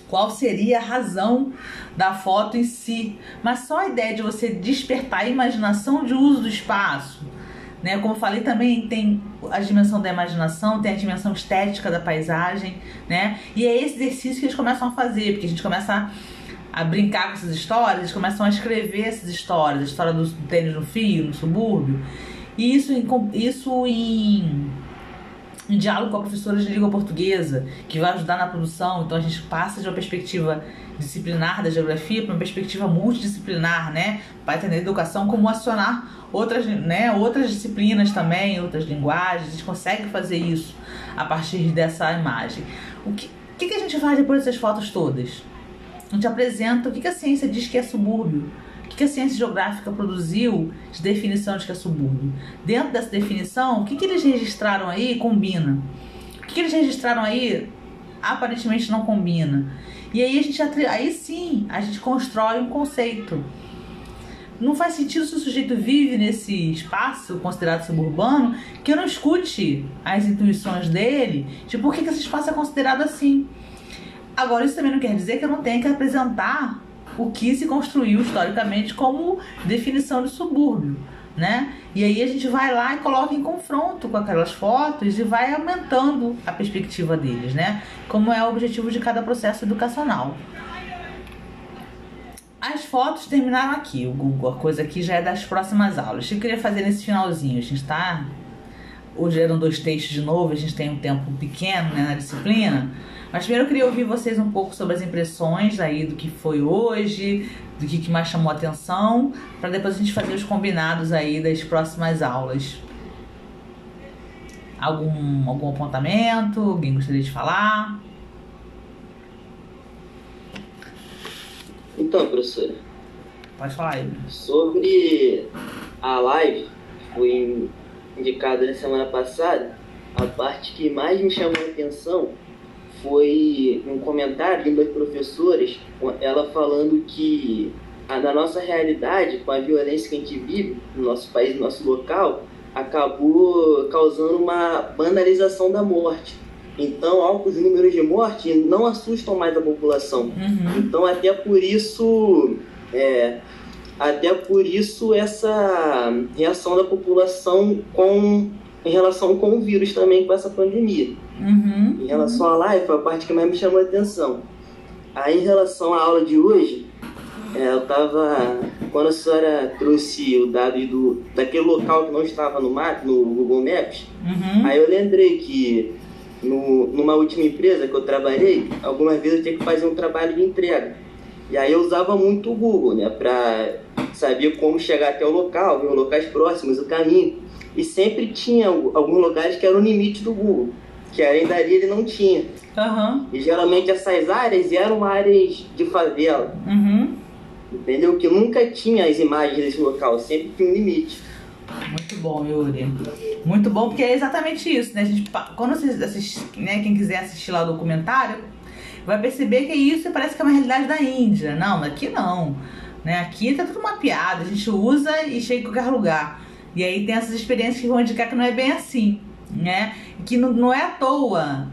Qual seria a razão da foto em si. Mas só a ideia de você despertar a imaginação de uso do espaço né? Como eu falei, também tem a dimensão da imaginação, tem a dimensão estética da paisagem, né? E é esse exercício que eles começam a fazer, porque a gente começa a, a brincar com essas histórias, eles começam a escrever essas histórias, a história do tênis no fio, no subúrbio. E isso em, isso em, em diálogo com a professora de língua portuguesa, que vai ajudar na produção. Então a gente passa de uma perspectiva disciplinar da geografia para uma perspectiva multidisciplinar, né? Para entender a educação como acionar outras, né, outras disciplinas também, outras linguagens, a gente consegue fazer isso a partir dessa imagem. O que, que, a gente faz depois dessas fotos todas? A gente apresenta o que, que a ciência diz que é subúrbio, que, a ciência geográfica produziu de definição de que é subúrbio. Dentro dessa definição, o que, que eles registraram aí combina. O que, que eles registraram aí aparentemente não combina. E aí a gente aí sim a gente constrói um conceito não faz sentido se o sujeito vive nesse espaço considerado suburbano que eu não escute as intuições dele de por que, esse espaço é considerado assim. Agora, isso também não quer dizer que eu não tenha que apresentar o que se construiu historicamente como definição de subúrbio. né? E aí a gente vai lá e coloca em confronto com aquelas fotos e vai aumentando a perspectiva deles, né? Como é o objetivo de cada processo educacional. As fotos terminaram aqui, o Google. A coisa aqui já é das próximas aulas. O que eu queria fazer nesse finalzinho? A gente tá. Hoje eram dois textos de novo, a gente tem um tempo pequeno né, na disciplina. Mas primeiro eu queria ouvir vocês um pouco sobre as impressões aí do que foi hoje, do que, que mais chamou a atenção, para depois a gente fazer os combinados aí das próximas aulas. Algum, algum apontamento? Alguém gostaria de falar? Então, professora, Pode falar aí. sobre a live que foi indicada na semana passada, a parte que mais me chamou a atenção foi um comentário de uma das professoras, ela falando que a, na nossa realidade, com a violência que a gente vive no nosso país, no nosso local, acabou causando uma banalização da morte. Então, altos números de morte não assustam mais a população. Uhum. Então, até por isso, é, até por isso essa reação da população com em relação com o vírus também com essa pandemia. Uhum. Em relação à live, foi a parte que mais me chamou a atenção. Aí, em relação à aula de hoje, é, eu tava. Quando a senhora trouxe o dado do, daquele local que não estava no mapa, no Google Maps, Uhum. aí eu lembrei que no, numa última empresa que eu trabalhei, algumas vezes eu tinha que fazer um trabalho de entrega. E aí eu usava muito o Google, né, pra saber como chegar até o local, ver os locais próximos, o caminho. E sempre tinha alguns lugares que eram o limite do Google, que além dali ele não tinha. Aham. E geralmente essas áreas eram áreas de favela, Uhum. entendeu? Que nunca tinha as imagens desse local, sempre tinha um limite. Muito bom, Yuri. Muito bom, porque é exatamente isso, né? A gente, quando vocês assistem, né, quem quiser assistir lá o documentário, vai perceber que é isso e parece que é uma realidade da Índia. Não, aqui não. Né? Aqui tá tudo mapeado, a gente usa e chega em qualquer lugar. E aí tem essas experiências que vão indicar que não é bem assim, né? Que não, não é à toa.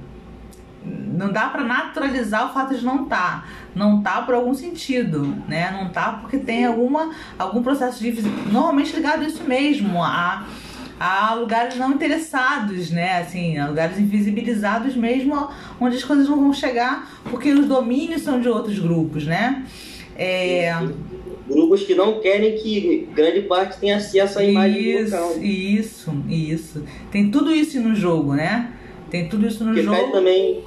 Não dá pra naturalizar o fato de não tá. Não tá por algum sentido, né? Não tá porque tem alguma, algum processo de normalmente ligado a isso mesmo, a, a lugares não interessados, né? Assim, a lugares invisibilizados mesmo, onde as coisas não vão chegar porque os domínios são de outros grupos, né? É, Grupos que não querem que grande parte tenha acesso à imagem do local. isso, isso, isso. Tem tudo isso no jogo, né? Tem tudo isso no Que cai jogo. também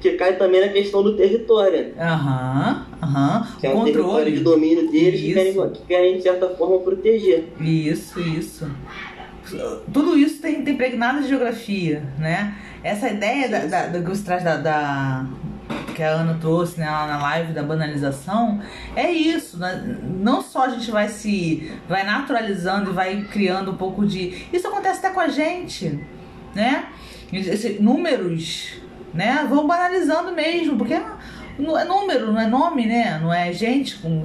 que cai também na questão do território, Aham, aham. que é um território de Controle. domínio deles que Isso. querem, que querem, de certa forma, proteger. Isso, isso. Tudo isso tem, tem impregnado de geografia, né? Essa ideia da, da, da, que você traz da, da- que a Ana trouxe né, lá na live da banalização é isso. né? Não só a gente vai se vai naturalizando e vai criando um pouco de. Isso acontece até com a gente, né? Esse- números, né? Vão banalizando mesmo, porque não é número, não é nome, né? Não é gente com.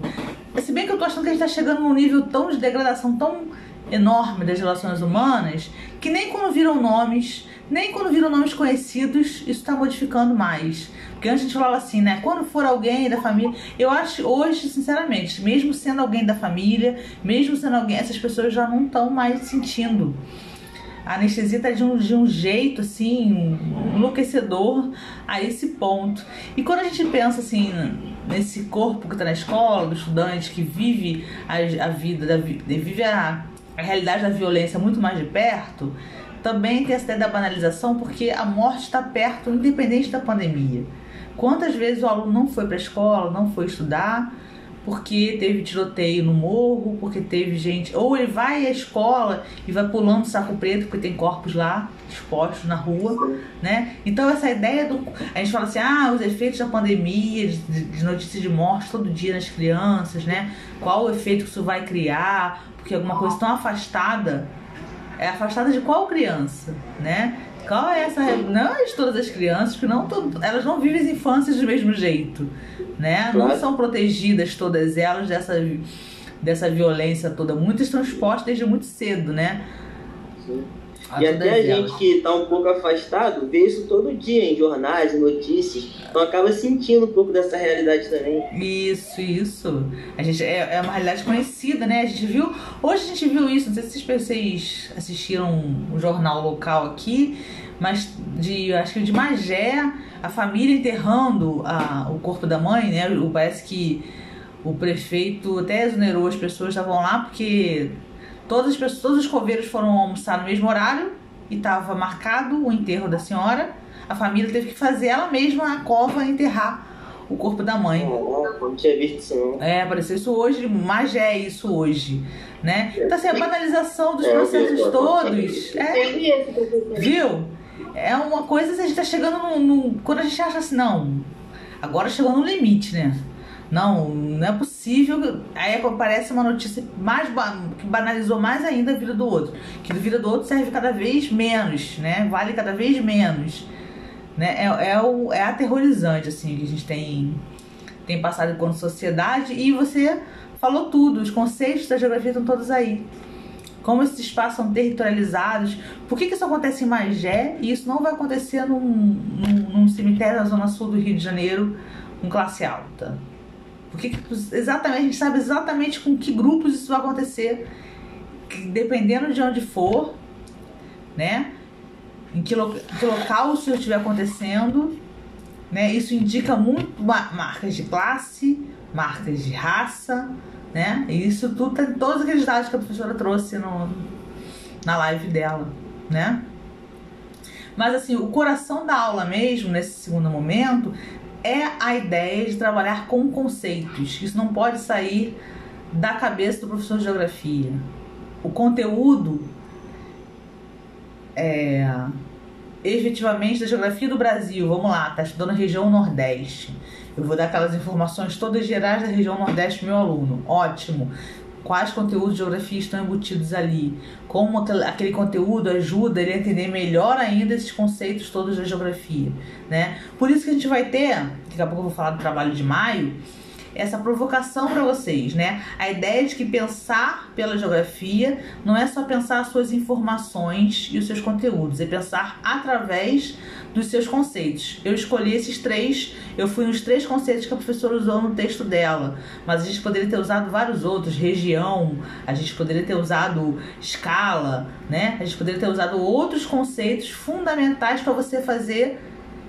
Se bem que eu tô achando que a gente tá chegando num nível tão de degradação tão enorme das relações humanas que nem quando viram nomes, nem quando viram nomes conhecidos, isso tá modificando mais. Porque antes a gente falava assim, né? Quando for alguém da família. Eu acho hoje, sinceramente, mesmo sendo alguém da família, mesmo sendo alguém, essas pessoas já não estão mais sentindo. A anestesia tá de um, de um jeito assim enlouquecedor a esse ponto. E quando a gente pensa assim nesse corpo que tá na escola, do estudante que vive a, a vida, da, vi- vive a, a realidade da violência muito mais de perto, também tem essa ideia da banalização, porque a morte está perto, independente da pandemia. Quantas vezes o aluno não foi para a escola, não foi estudar, porque teve tiroteio no morro, porque teve gente. Ou ele vai à escola e vai pulando saco preto, porque tem corpos lá expostos na rua, né? Então essa ideia do. A gente fala assim, ah, os efeitos da pandemia, de, de notícias de morte todo dia nas crianças, né? Qual o efeito que isso vai criar? Porque alguma coisa tão afastada. É afastada de qual criança, né? Qual é essa. Não é de todas as crianças, porque não todo- elas não vivem as infâncias do mesmo jeito, né? Não são protegidas todas elas dessa, dessa violência toda. Muitas estão expostas desde muito cedo, né? Sim. E até a gente que está um pouco afastado vê isso todo dia em jornais, notícias. Então acaba sentindo um pouco dessa realidade também. Isso, isso. A gente, é, é uma realidade conhecida, né? A gente viu. Hoje a gente viu isso, não sei se vocês assistiram um jornal local aqui, mas de acho que de Magé, a família enterrando a, o corpo da mãe, né? Parece que o prefeito até exonerou as pessoas estavam lá porque Todas as pessoas, todos os coveiros foram almoçar no mesmo horário e estava marcado o enterro da senhora. A família teve que fazer ela mesma a cova enterrar o corpo da mãe. não tinha visto isso não. É, apareceu isso hoje, mas é isso hoje, né? Então assim, a banalização dos É, processos eu vi, todos, é, viu? É uma coisa que a gente tá chegando no, no- Quando a gente acha assim, não, agora chegou no limite, né? Não, não é possível. Aí aparece uma notícia mais que banalizou mais ainda a vida do outro. Que a vida do outro serve cada vez menos, né? Vale cada vez menos. Né? É, é, o, é aterrorizante, assim, que a gente tem, tem passado enquanto sociedade. E você falou tudo, os conceitos da geografia estão todos aí. Como esses espaços são territorializados. Por que, que isso acontece em Magé e isso não vai acontecer num, num, num cemitério na zona sul do Rio de Janeiro com classe alta? Por que, que exatamente, a gente sabe exatamente com que grupos isso vai acontecer, dependendo de onde for, né? Em que, lo- que local isso estiver acontecendo, né? Isso indica muito ma- marcas de classe, marcas de raça, né? E isso tudo tem todos aqueles dados que a professora trouxe no, na live dela, né? Mas assim, o coração da aula mesmo, nesse segundo momento, é a ideia de trabalhar com conceitos. Isso não pode sair da cabeça do professor de geografia. O conteúdo é efetivamente da geografia do Brasil. Vamos lá, tá estudando a região Nordeste. Eu vou dar aquelas informações todas gerais da região Nordeste meu aluno. Ótimo. Quais conteúdos de geografia estão embutidos ali? Como aquele, conteúdo ajuda ele a entender melhor ainda esses conceitos todos da geografia, né? Por isso que a gente vai ter, daqui a pouco eu vou falar do trabalho de maio, essa provocação para vocês, né? A ideia de que pensar pela geografia não é só pensar as suas informações e os seus conteúdos, é pensar através dos seus conceitos. Eu escolhi esses três, eu fui nos três conceitos que a professora usou no texto dela, mas a gente poderia ter usado vários outros, região, a gente poderia ter usado escala, né? A gente poderia ter usado outros conceitos fundamentais para você fazer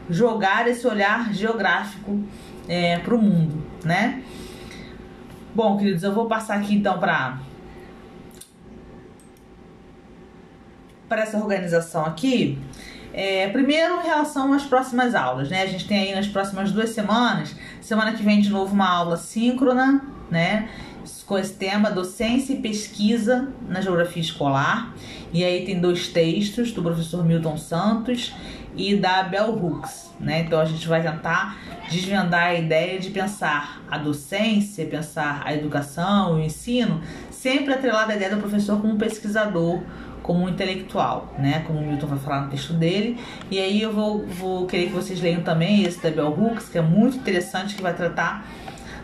jogar esse olhar geográfico é, para o mundo, né? Bom, queridos, eu vou passar aqui então para para essa organização aqui. É, primeiro, em relação às próximas aulas, né? A gente tem aí nas próximas duas semanas, semana que vem de novo uma aula síncrona, né? Com esse tema docência e pesquisa na geografia escolar. E aí tem dois textos do professor Milton Santos e da Bell Hooks, né? Então a gente vai tentar desvendar a ideia de pensar a docência, pensar a educação, o ensino, sempre atrelada à ideia do professor como pesquisador, como intelectual, né? Como o Milton vai falar no texto dele. E aí eu vou, vou querer que vocês leiam também esse da Bell Hooks, que é muito interessante, que vai tratar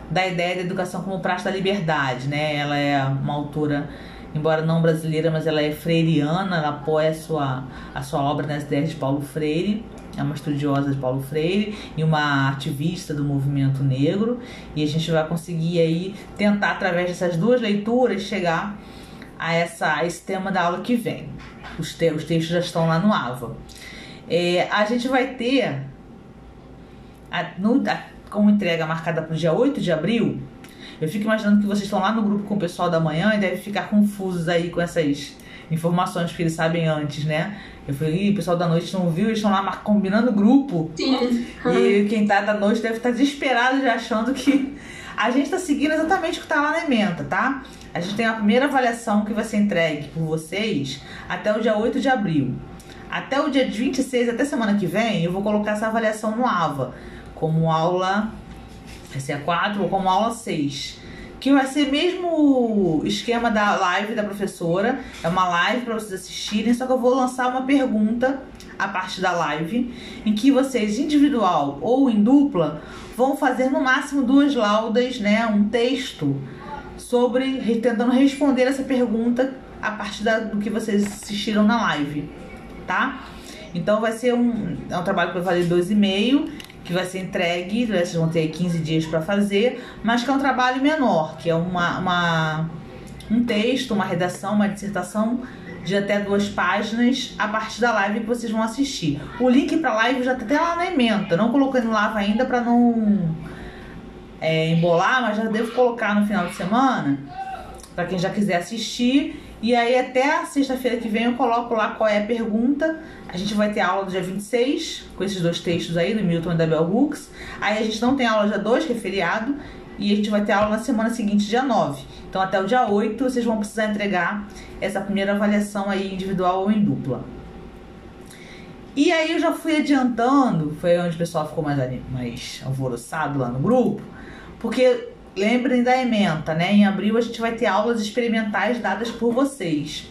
da ideia da educação como praxe da liberdade, né? Ela é uma autora, embora não brasileira, mas ela é freiriana, ela apoia a sua, a sua obra nas ideias de Paulo Freire, é uma estudiosa de Paulo Freire e uma ativista do movimento negro, e a gente vai conseguir aí tentar, através dessas duas leituras, chegar a, essa, a esse tema da aula que vem. Os, te, os textos já estão lá no AVA. É, a gente vai ter, a, no, a, como entrega marcada para o dia 8 de abril, eu fico imaginando que vocês estão lá no grupo com o pessoal da manhã e devem ficar confusos aí com essas informações que eles sabem antes, né? Eu falei, o pessoal da noite não viu, eles estão lá combinando grupo. Sim. E quem tá da noite deve estar desesperado já achando que a gente tá seguindo exatamente o que tá lá na emenda, tá? A gente tem a primeira avaliação que vai ser entregue por vocês até o dia 8 de abril. Até o dia 26, até semana que vem, eu vou colocar essa avaliação no AVA, como aula vai ser a 4 ou como aula 6. Que vai ser mesmo esquema da live da professora. É uma live para vocês assistirem, só que eu vou lançar uma pergunta a parte da live, em que vocês, individual ou em dupla, vão fazer no máximo duas laudas, né? Um texto sobre tentando responder essa pergunta a partir da- do que vocês assistiram na live, tá? Então vai ser um, é um trabalho que vai valer 2,5, que vai ser entregue, né, vocês vão ter 15 dias para fazer, mas que é um trabalho menor, que é uma, uma, um texto, uma redação, uma dissertação de até duas páginas a partir da live que vocês vão assistir. O link para live já tá até lá na emenda, não coloquei no Lava ainda para não é, embolar, mas já devo colocar no final de semana para quem já quiser assistir. E aí até sexta-feira que vem eu coloco lá qual é a pergunta. A gente vai ter aula do dia 26, com esses dois textos aí, do Milton e da Bell Hooks. Aí a gente não tem aula dia 2, que é feriado, e a gente vai ter aula na semana seguinte, dia 9. Então até o dia 8 vocês vão precisar entregar essa primeira avaliação aí individual ou em dupla. E aí eu já fui adiantando, foi onde o pessoal ficou mais, mais alvoroçado lá no grupo, porque lembrem da ementa, né? Em abril a gente vai ter aulas experimentais dadas por vocês.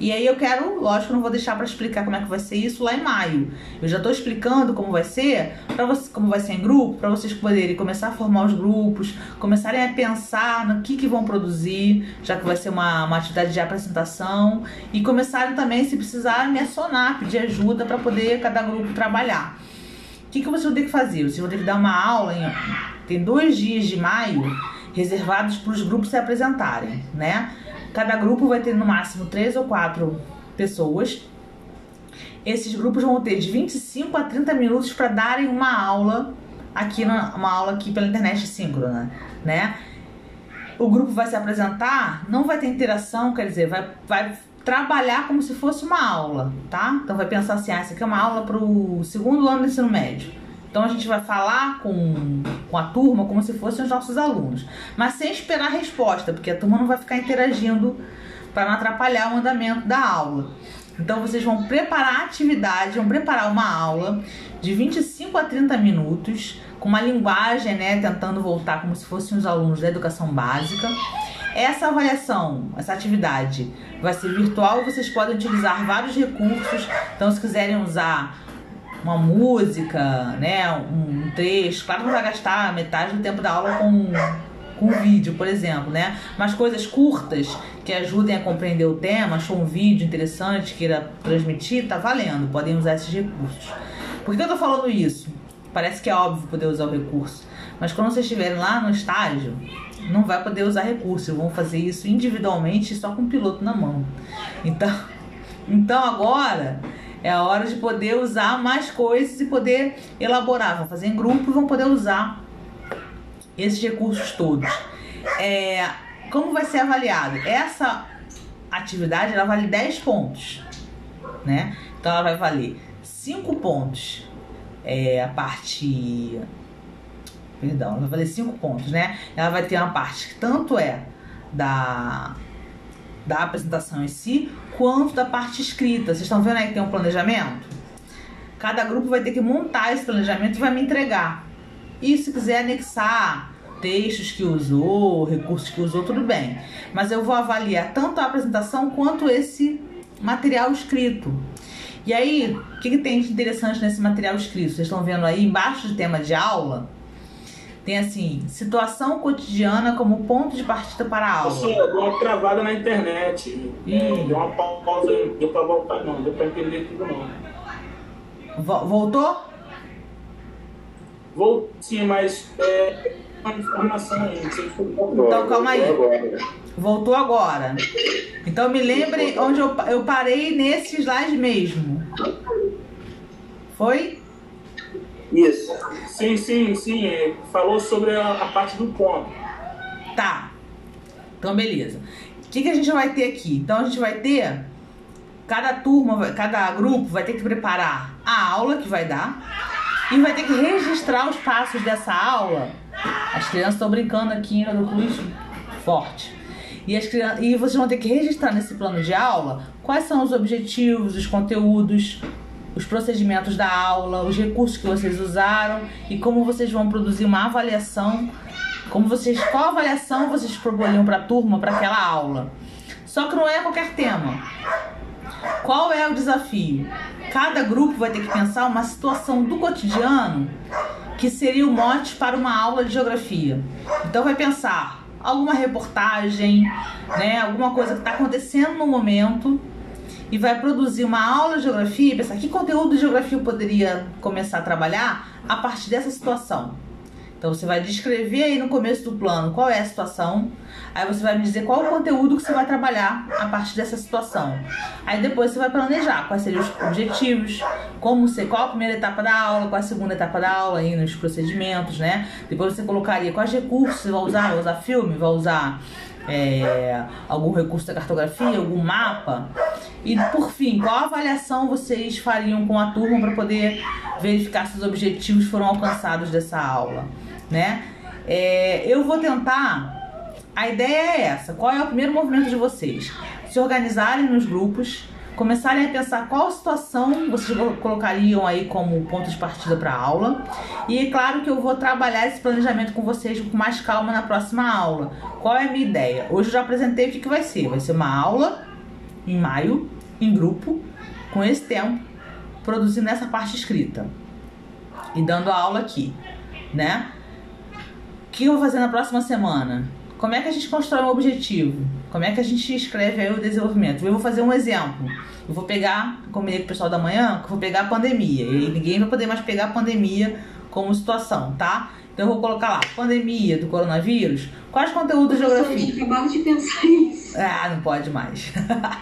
E aí eu quero, lógico, não vou deixar para explicar como é que vai ser isso lá em maio. Eu já estou explicando como vai ser, para você, como vai ser em grupo, para vocês poderem começar a formar os grupos, começarem a pensar no que, que vão produzir, já que vai ser uma, uma atividade de apresentação, e começarem também, se precisar, me acionar, pedir ajuda para poder cada grupo trabalhar. O que, que vocês vão ter que fazer? Vocês vão ter que dar uma aula em tem dois dias de maio reservados para os grupos se apresentarem, né? Cada grupo vai ter no máximo três ou quatro pessoas. Esses grupos vão ter de 25 a 30 minutos para darem uma aula aqui na, uma aula aqui pela internet síncrona, né? O grupo vai se apresentar, não vai ter interação, quer dizer, vai, vai trabalhar como se fosse uma aula, tá? Então vai pensar assim, ah, aqui é uma aula para o segundo ano do ensino médio. Então a gente vai falar com, com a turma como se fossem os nossos alunos, mas sem esperar a resposta, porque a turma não vai ficar interagindo para não atrapalhar o andamento da aula. Então vocês vão preparar a atividade, vão preparar uma aula de 25 a 30 minutos, com uma linguagem, né, tentando voltar como se fossem os alunos da educação básica. Essa avaliação, essa atividade vai ser virtual vocês podem utilizar vários recursos. Então, se quiserem usar uma música, né, um trecho. Claro que vai gastar metade do tempo da aula com, com vídeo, por exemplo, né? Mas coisas curtas que ajudem a compreender o tema, achou um vídeo interessante, queira transmitir, tá valendo. Podem usar esses recursos. Por que eu tô falando isso? Parece que é óbvio poder usar o recurso. Mas quando vocês estiverem lá no estágio, não vai poder usar recurso. Vão fazer isso individualmente só com o piloto na mão. Então, então agora é a hora de poder usar mais coisas e poder elaborar. Vão fazer em grupo e vão poder usar esses recursos todos. É, como vai ser avaliado? Essa atividade ela vale 10 pontos, né? Então ela vai valer 5 pontos. É, a parte. Perdão, ela vai valer 5 pontos, né? Ela vai ter uma parte que tanto é da da apresentação em si, quanto da parte escrita. Vocês estão vendo aí que tem um planejamento? Cada grupo vai ter que montar esse planejamento e vai me entregar. E se quiser anexar textos que usou, recursos que usou, tudo bem. Mas eu vou avaliar tanto a apresentação quanto esse material escrito. E aí, o que, que tem de interessante nesse material escrito? Vocês estão vendo aí embaixo do tema de aula? Tem assim, situação cotidiana como ponto de partida para a aula. Sim, deu uma travada na internet. Ih. Deu uma pausa, deu para voltar, não, deu para entender tudo não. Voltou? Voltou sim, mas é uma informação aí. Então calma aí. Voltou agora. Então me lembre onde eu, eu parei nesse slide mesmo. Foi? Isso. Sim, sim, sim. É, falou sobre a, a parte do ponto. Tá. Então, beleza. O que, que a gente vai ter aqui? Então, a gente vai ter. Cada turma, cada grupo vai ter que preparar a aula que vai dar e vai ter que registrar os passos dessa aula. As crianças estão brincando aqui no Cruz forte. E, as crianças, e vocês vão ter que registrar nesse plano de aula quais são os objetivos, os conteúdos, os procedimentos da aula, os recursos que vocês usaram e como vocês vão produzir uma avaliação, como vocês qual avaliação vocês proporiam para a turma para aquela aula. Só que não é qualquer tema. Qual é o desafio? Cada grupo vai ter que pensar uma situação do cotidiano que seria o mote para uma aula de geografia. Então vai pensar alguma reportagem, né, alguma coisa que está acontecendo no momento e vai produzir uma aula de geografia e pensar que conteúdo de geografia eu poderia começar a trabalhar a partir dessa situação. Então você vai descrever aí no começo do plano qual é a situação, aí você vai me dizer qual o conteúdo que você vai trabalhar a partir dessa situação. Aí depois você vai planejar quais seriam os objetivos, como ser, qual a primeira etapa da aula, qual a segunda etapa da aula aí nos procedimentos, né? Depois você colocaria quais recursos você vai usar, vai usar filme, vai usar é, algum recurso da cartografia, algum mapa. E por fim, qual avaliação vocês fariam com a turma para poder verificar se os objetivos foram alcançados dessa aula? né? É, eu vou tentar. A ideia é essa. Qual é o primeiro movimento de vocês? Se organizarem nos grupos, começarem a pensar qual situação vocês colocariam aí como ponto de partida para a aula. E é claro que eu vou trabalhar esse planejamento com vocês com mais calma na próxima aula. Qual é a minha ideia? Hoje eu já apresentei o que, que vai ser. Vai ser uma aula em maio, em grupo, com esse tempo, produzindo essa parte escrita e dando a aula aqui, né? O que eu vou fazer na próxima semana? Como é que a gente constrói um objetivo? Como é que a gente escreve aí o desenvolvimento? Eu vou fazer um exemplo. Eu vou pegar, combinei com o pessoal da manhã, que eu vou pegar a pandemia. E ninguém vai poder mais pegar a pandemia como situação, tá? Então eu vou colocar lá, pandemia do coronavírus. Quais conteúdos de geografia? Acabava de pensar isso. Ah, não pode mais.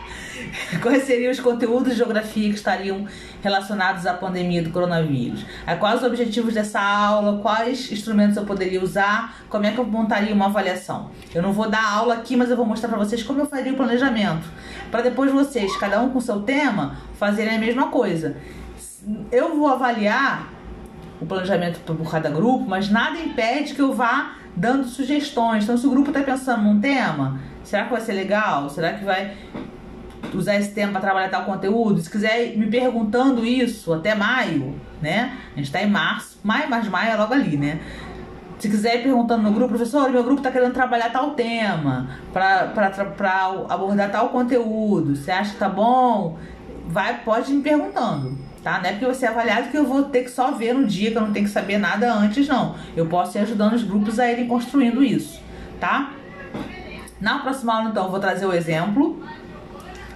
Quais seriam os conteúdos de geografia que estariam relacionados à pandemia do coronavírus? Quais os objetivos dessa aula? Quais instrumentos eu poderia usar? Como é que eu montaria uma avaliação? Eu não vou dar aula aqui, mas eu vou mostrar para vocês como eu faria o planejamento. Para depois vocês, cada um com seu tema, fazerem a mesma coisa. Eu vou avaliar o planejamento por cada grupo, mas nada impede que eu vá dando sugestões. Então, se o grupo está pensando num tema, será que vai ser legal? Será que vai usar esse tempo para trabalhar tal conteúdo, se quiser me perguntando isso até maio, né? A gente está em março, maio, mas maio é logo ali, né? Se quiser ir perguntando no grupo, professor, meu grupo está querendo trabalhar tal tema, para abordar tal conteúdo, você acha que tá bom? Vai, pode ir me perguntando, tá? Não é porque você é avaliado que eu vou ter que só ver no dia, que eu não tenho que saber nada antes, não. Eu posso ir ajudando os grupos a irem construindo isso, tá? Na próxima aula, então, eu vou trazer o exemplo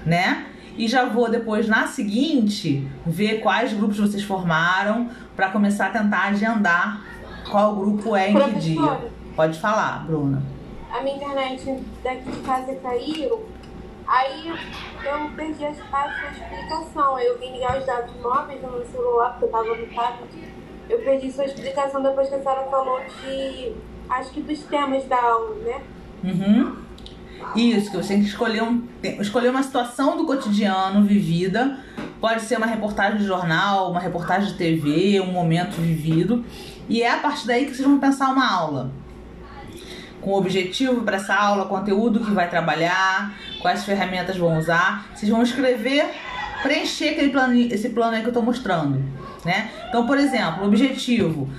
né? E já vou depois na seguinte ver quais grupos vocês formaram para começar a tentar agendar qual grupo é em que dia. Pode falar, Bruna. A minha internet daqui de casa caiu, aí eu perdi a sua explicação. Eu vim ligar os dados móveis no meu celular, porque eu tava no tablet. Eu perdi sua explicação depois que a senhora falou de. Acho que dos temas da aula, né? Uhum. Isso, que você tem que escolher, um, escolher uma situação do cotidiano vivida. Pode ser uma reportagem de jornal, uma reportagem de TV, um momento vivido. E é a partir daí que vocês vão pensar uma aula. Com objetivo para essa aula, conteúdo que vai trabalhar, quais ferramentas vão usar. Vocês vão escrever, preencher aquele plano, esse plano aí que eu estou mostrando. Né? Então, por exemplo, objetivo.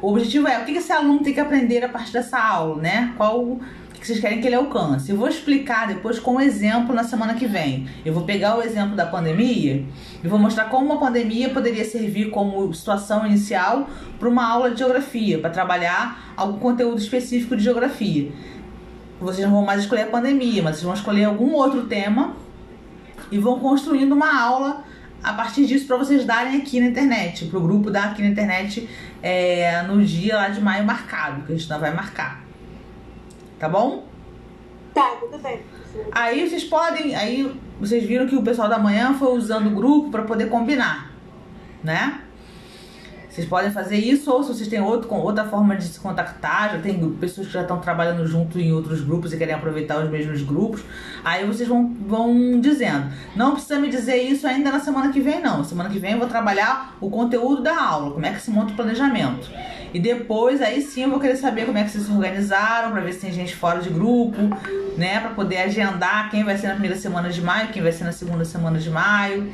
O objetivo é o que esse aluno tem que aprender a partir dessa aula, né? Qual que vocês querem que ele alcance. Eu vou explicar depois com um exemplo na semana que vem. Eu vou pegar o exemplo da pandemia e vou mostrar como uma pandemia poderia servir como situação inicial para uma aula de geografia, para trabalhar algum conteúdo específico de geografia. Vocês não vão mais escolher a pandemia, mas vocês vão escolher algum outro tema e vão construindo uma aula a partir disso para vocês darem aqui na internet, para o grupo dar aqui na internet é, no dia lá de maio marcado, que a gente não vai marcar. Tá bom? Tá, tudo bem. Aí vocês podem. Aí vocês viram que o pessoal da manhã foi usando o grupo para poder combinar, né? Vocês podem fazer isso, ou se vocês têm outro, com outra forma de se contactar, já tem pessoas que já estão trabalhando junto em outros grupos e querem aproveitar os mesmos grupos, aí vocês vão, vão dizendo. Não precisa me dizer isso ainda na semana que vem, não. Semana que vem eu vou trabalhar o conteúdo da aula, como é que se monta o planejamento. E depois, aí sim, eu vou querer saber como é que vocês se organizaram, para ver se tem gente fora de grupo, né? Para poder agendar quem vai ser na primeira semana de maio, quem vai ser na segunda semana de maio,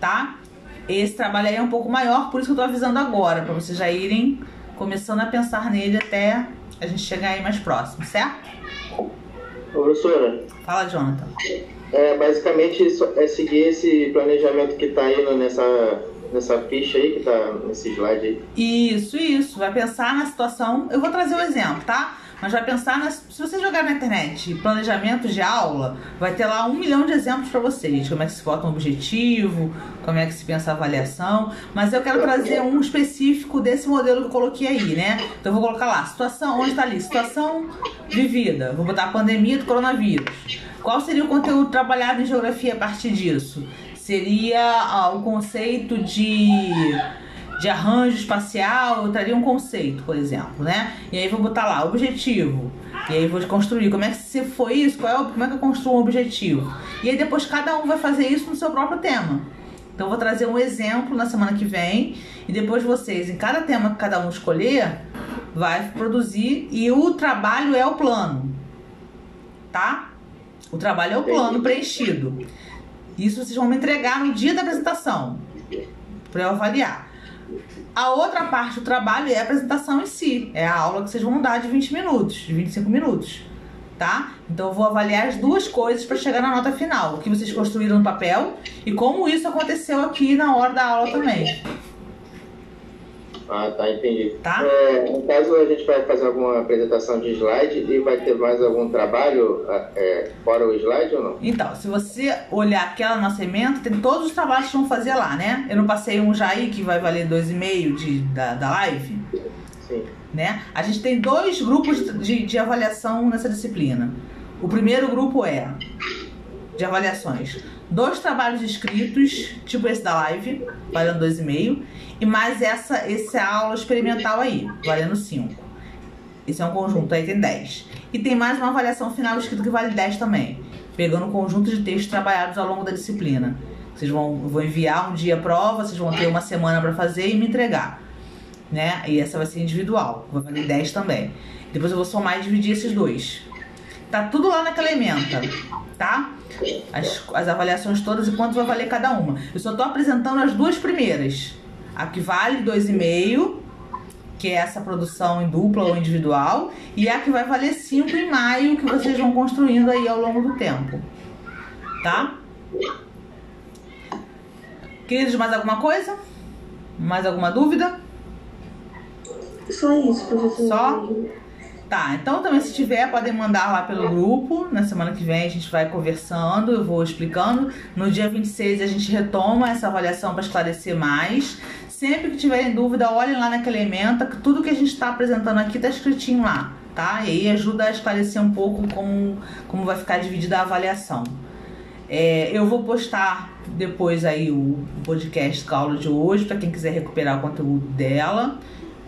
tá? Esse trabalho aí é um pouco maior, por isso que eu tô avisando agora, para vocês já irem começando a pensar nele até a gente chegar aí mais próximo, certo? Professora. Fala, Jonathan. É, basicamente é seguir esse planejamento que tá indo nessa nessa ficha aí que tá nesse slide aí. Isso, isso. Vai pensar na situação. Eu vou trazer o um exemplo, tá? Mas vai pensar nas. Se você jogar na internet planejamento de aula, vai ter lá um milhão de exemplos para vocês. Como é que se bota um objetivo, como é que se pensa a avaliação. Mas eu quero trazer um específico desse modelo que eu coloquei aí, né? Então eu vou colocar lá, situação, onde está ali? Situação vivida. Vou botar a pandemia do coronavírus. Qual seria o conteúdo trabalhado em geografia a partir disso? Seria ah, o conceito de de arranjo espacial, eu traria um conceito, por exemplo, né? E aí vou botar lá, objetivo. E aí vou construir. Como é que se foi isso? Qual é o, como é que eu construo um objetivo? E aí depois cada um vai fazer isso no seu próprio tema. Então eu vou trazer um exemplo na semana que vem e depois vocês, em cada tema que cada um escolher, vai produzir e o trabalho é o plano. Tá? O trabalho é o plano preenchido. Isso vocês vão me entregar no dia da apresentação para eu avaliar. A outra parte do trabalho é a apresentação em si. É a aula que vocês vão dar de 20 minutos, de 25 minutos. Tá? Então eu vou avaliar as duas coisas para chegar na nota final. O que vocês construíram no papel e como isso aconteceu aqui na hora da aula também. Ah, tá, entendi. Tá? É, no caso, a gente vai fazer alguma apresentação de slide e vai ter mais algum trabalho é, fora o slide ou não? Então, se você olhar aquela nossa emenda, tem todos os trabalhos que vão fazer lá, né? Eu não passei um já aí que vai valer 2,5 de da, da live? Sim. Né? A gente tem dois grupos de, de avaliação nessa disciplina. O primeiro grupo é de avaliações. Dois trabalhos escritos, tipo esse da live, valendo 2,5, e mais essa, essa aula experimental aí, valendo 5. Esse é um conjunto, aí tem 10. E tem mais uma avaliação final escrita que vale 10 também, pegando o conjunto de textos trabalhados ao longo da disciplina. Vocês vão, vão enviar um dia a prova, vocês vão ter uma semana para fazer e me entregar. Né? E essa vai ser individual, vai valer 10 também. Depois eu vou somar e dividir esses dois. Tá tudo lá naquela emenda, tá? As, as avaliações todas e quanto vai valer cada uma. Eu só tô apresentando as duas primeiras. A que vale 2,5, que é essa produção em dupla ou individual, e a que vai valer 5 em maio, que vocês vão construindo aí ao longo do tempo. Tá? Queridos, mais alguma coisa? Mais alguma dúvida? Só isso, professor. Só? Tá, então também se tiver, podem mandar lá pelo grupo. Na semana que vem a gente vai conversando, eu vou explicando. No dia 26 a gente retoma essa avaliação para esclarecer mais. Sempre que tiverem dúvida, olhem lá naquela ementa, que tudo que a gente está apresentando aqui tá escritinho lá, tá? E aí ajuda a esclarecer um pouco como, como vai ficar dividida a avaliação. É, eu vou postar depois aí o podcast com a aula de hoje, para quem quiser recuperar o conteúdo dela,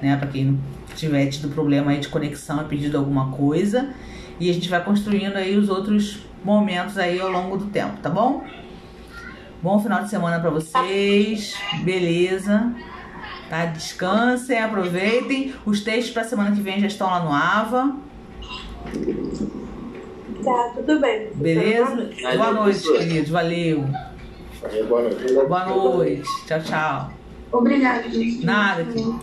né? Para quem tiver tido problema aí de conexão e pedido alguma coisa. E a gente vai construindo aí os outros momentos aí ao longo do tempo, tá bom? Bom final de semana para vocês. Beleza. Tá? Descansem, aproveitem. Os textos para semana que vem já estão lá no AVA. Tá, tudo bem. Beleza? Boa noite, queridos. Valeu. Boa noite. Boa noite. Tchau, tchau. Obrigada, gente. Nada, querido.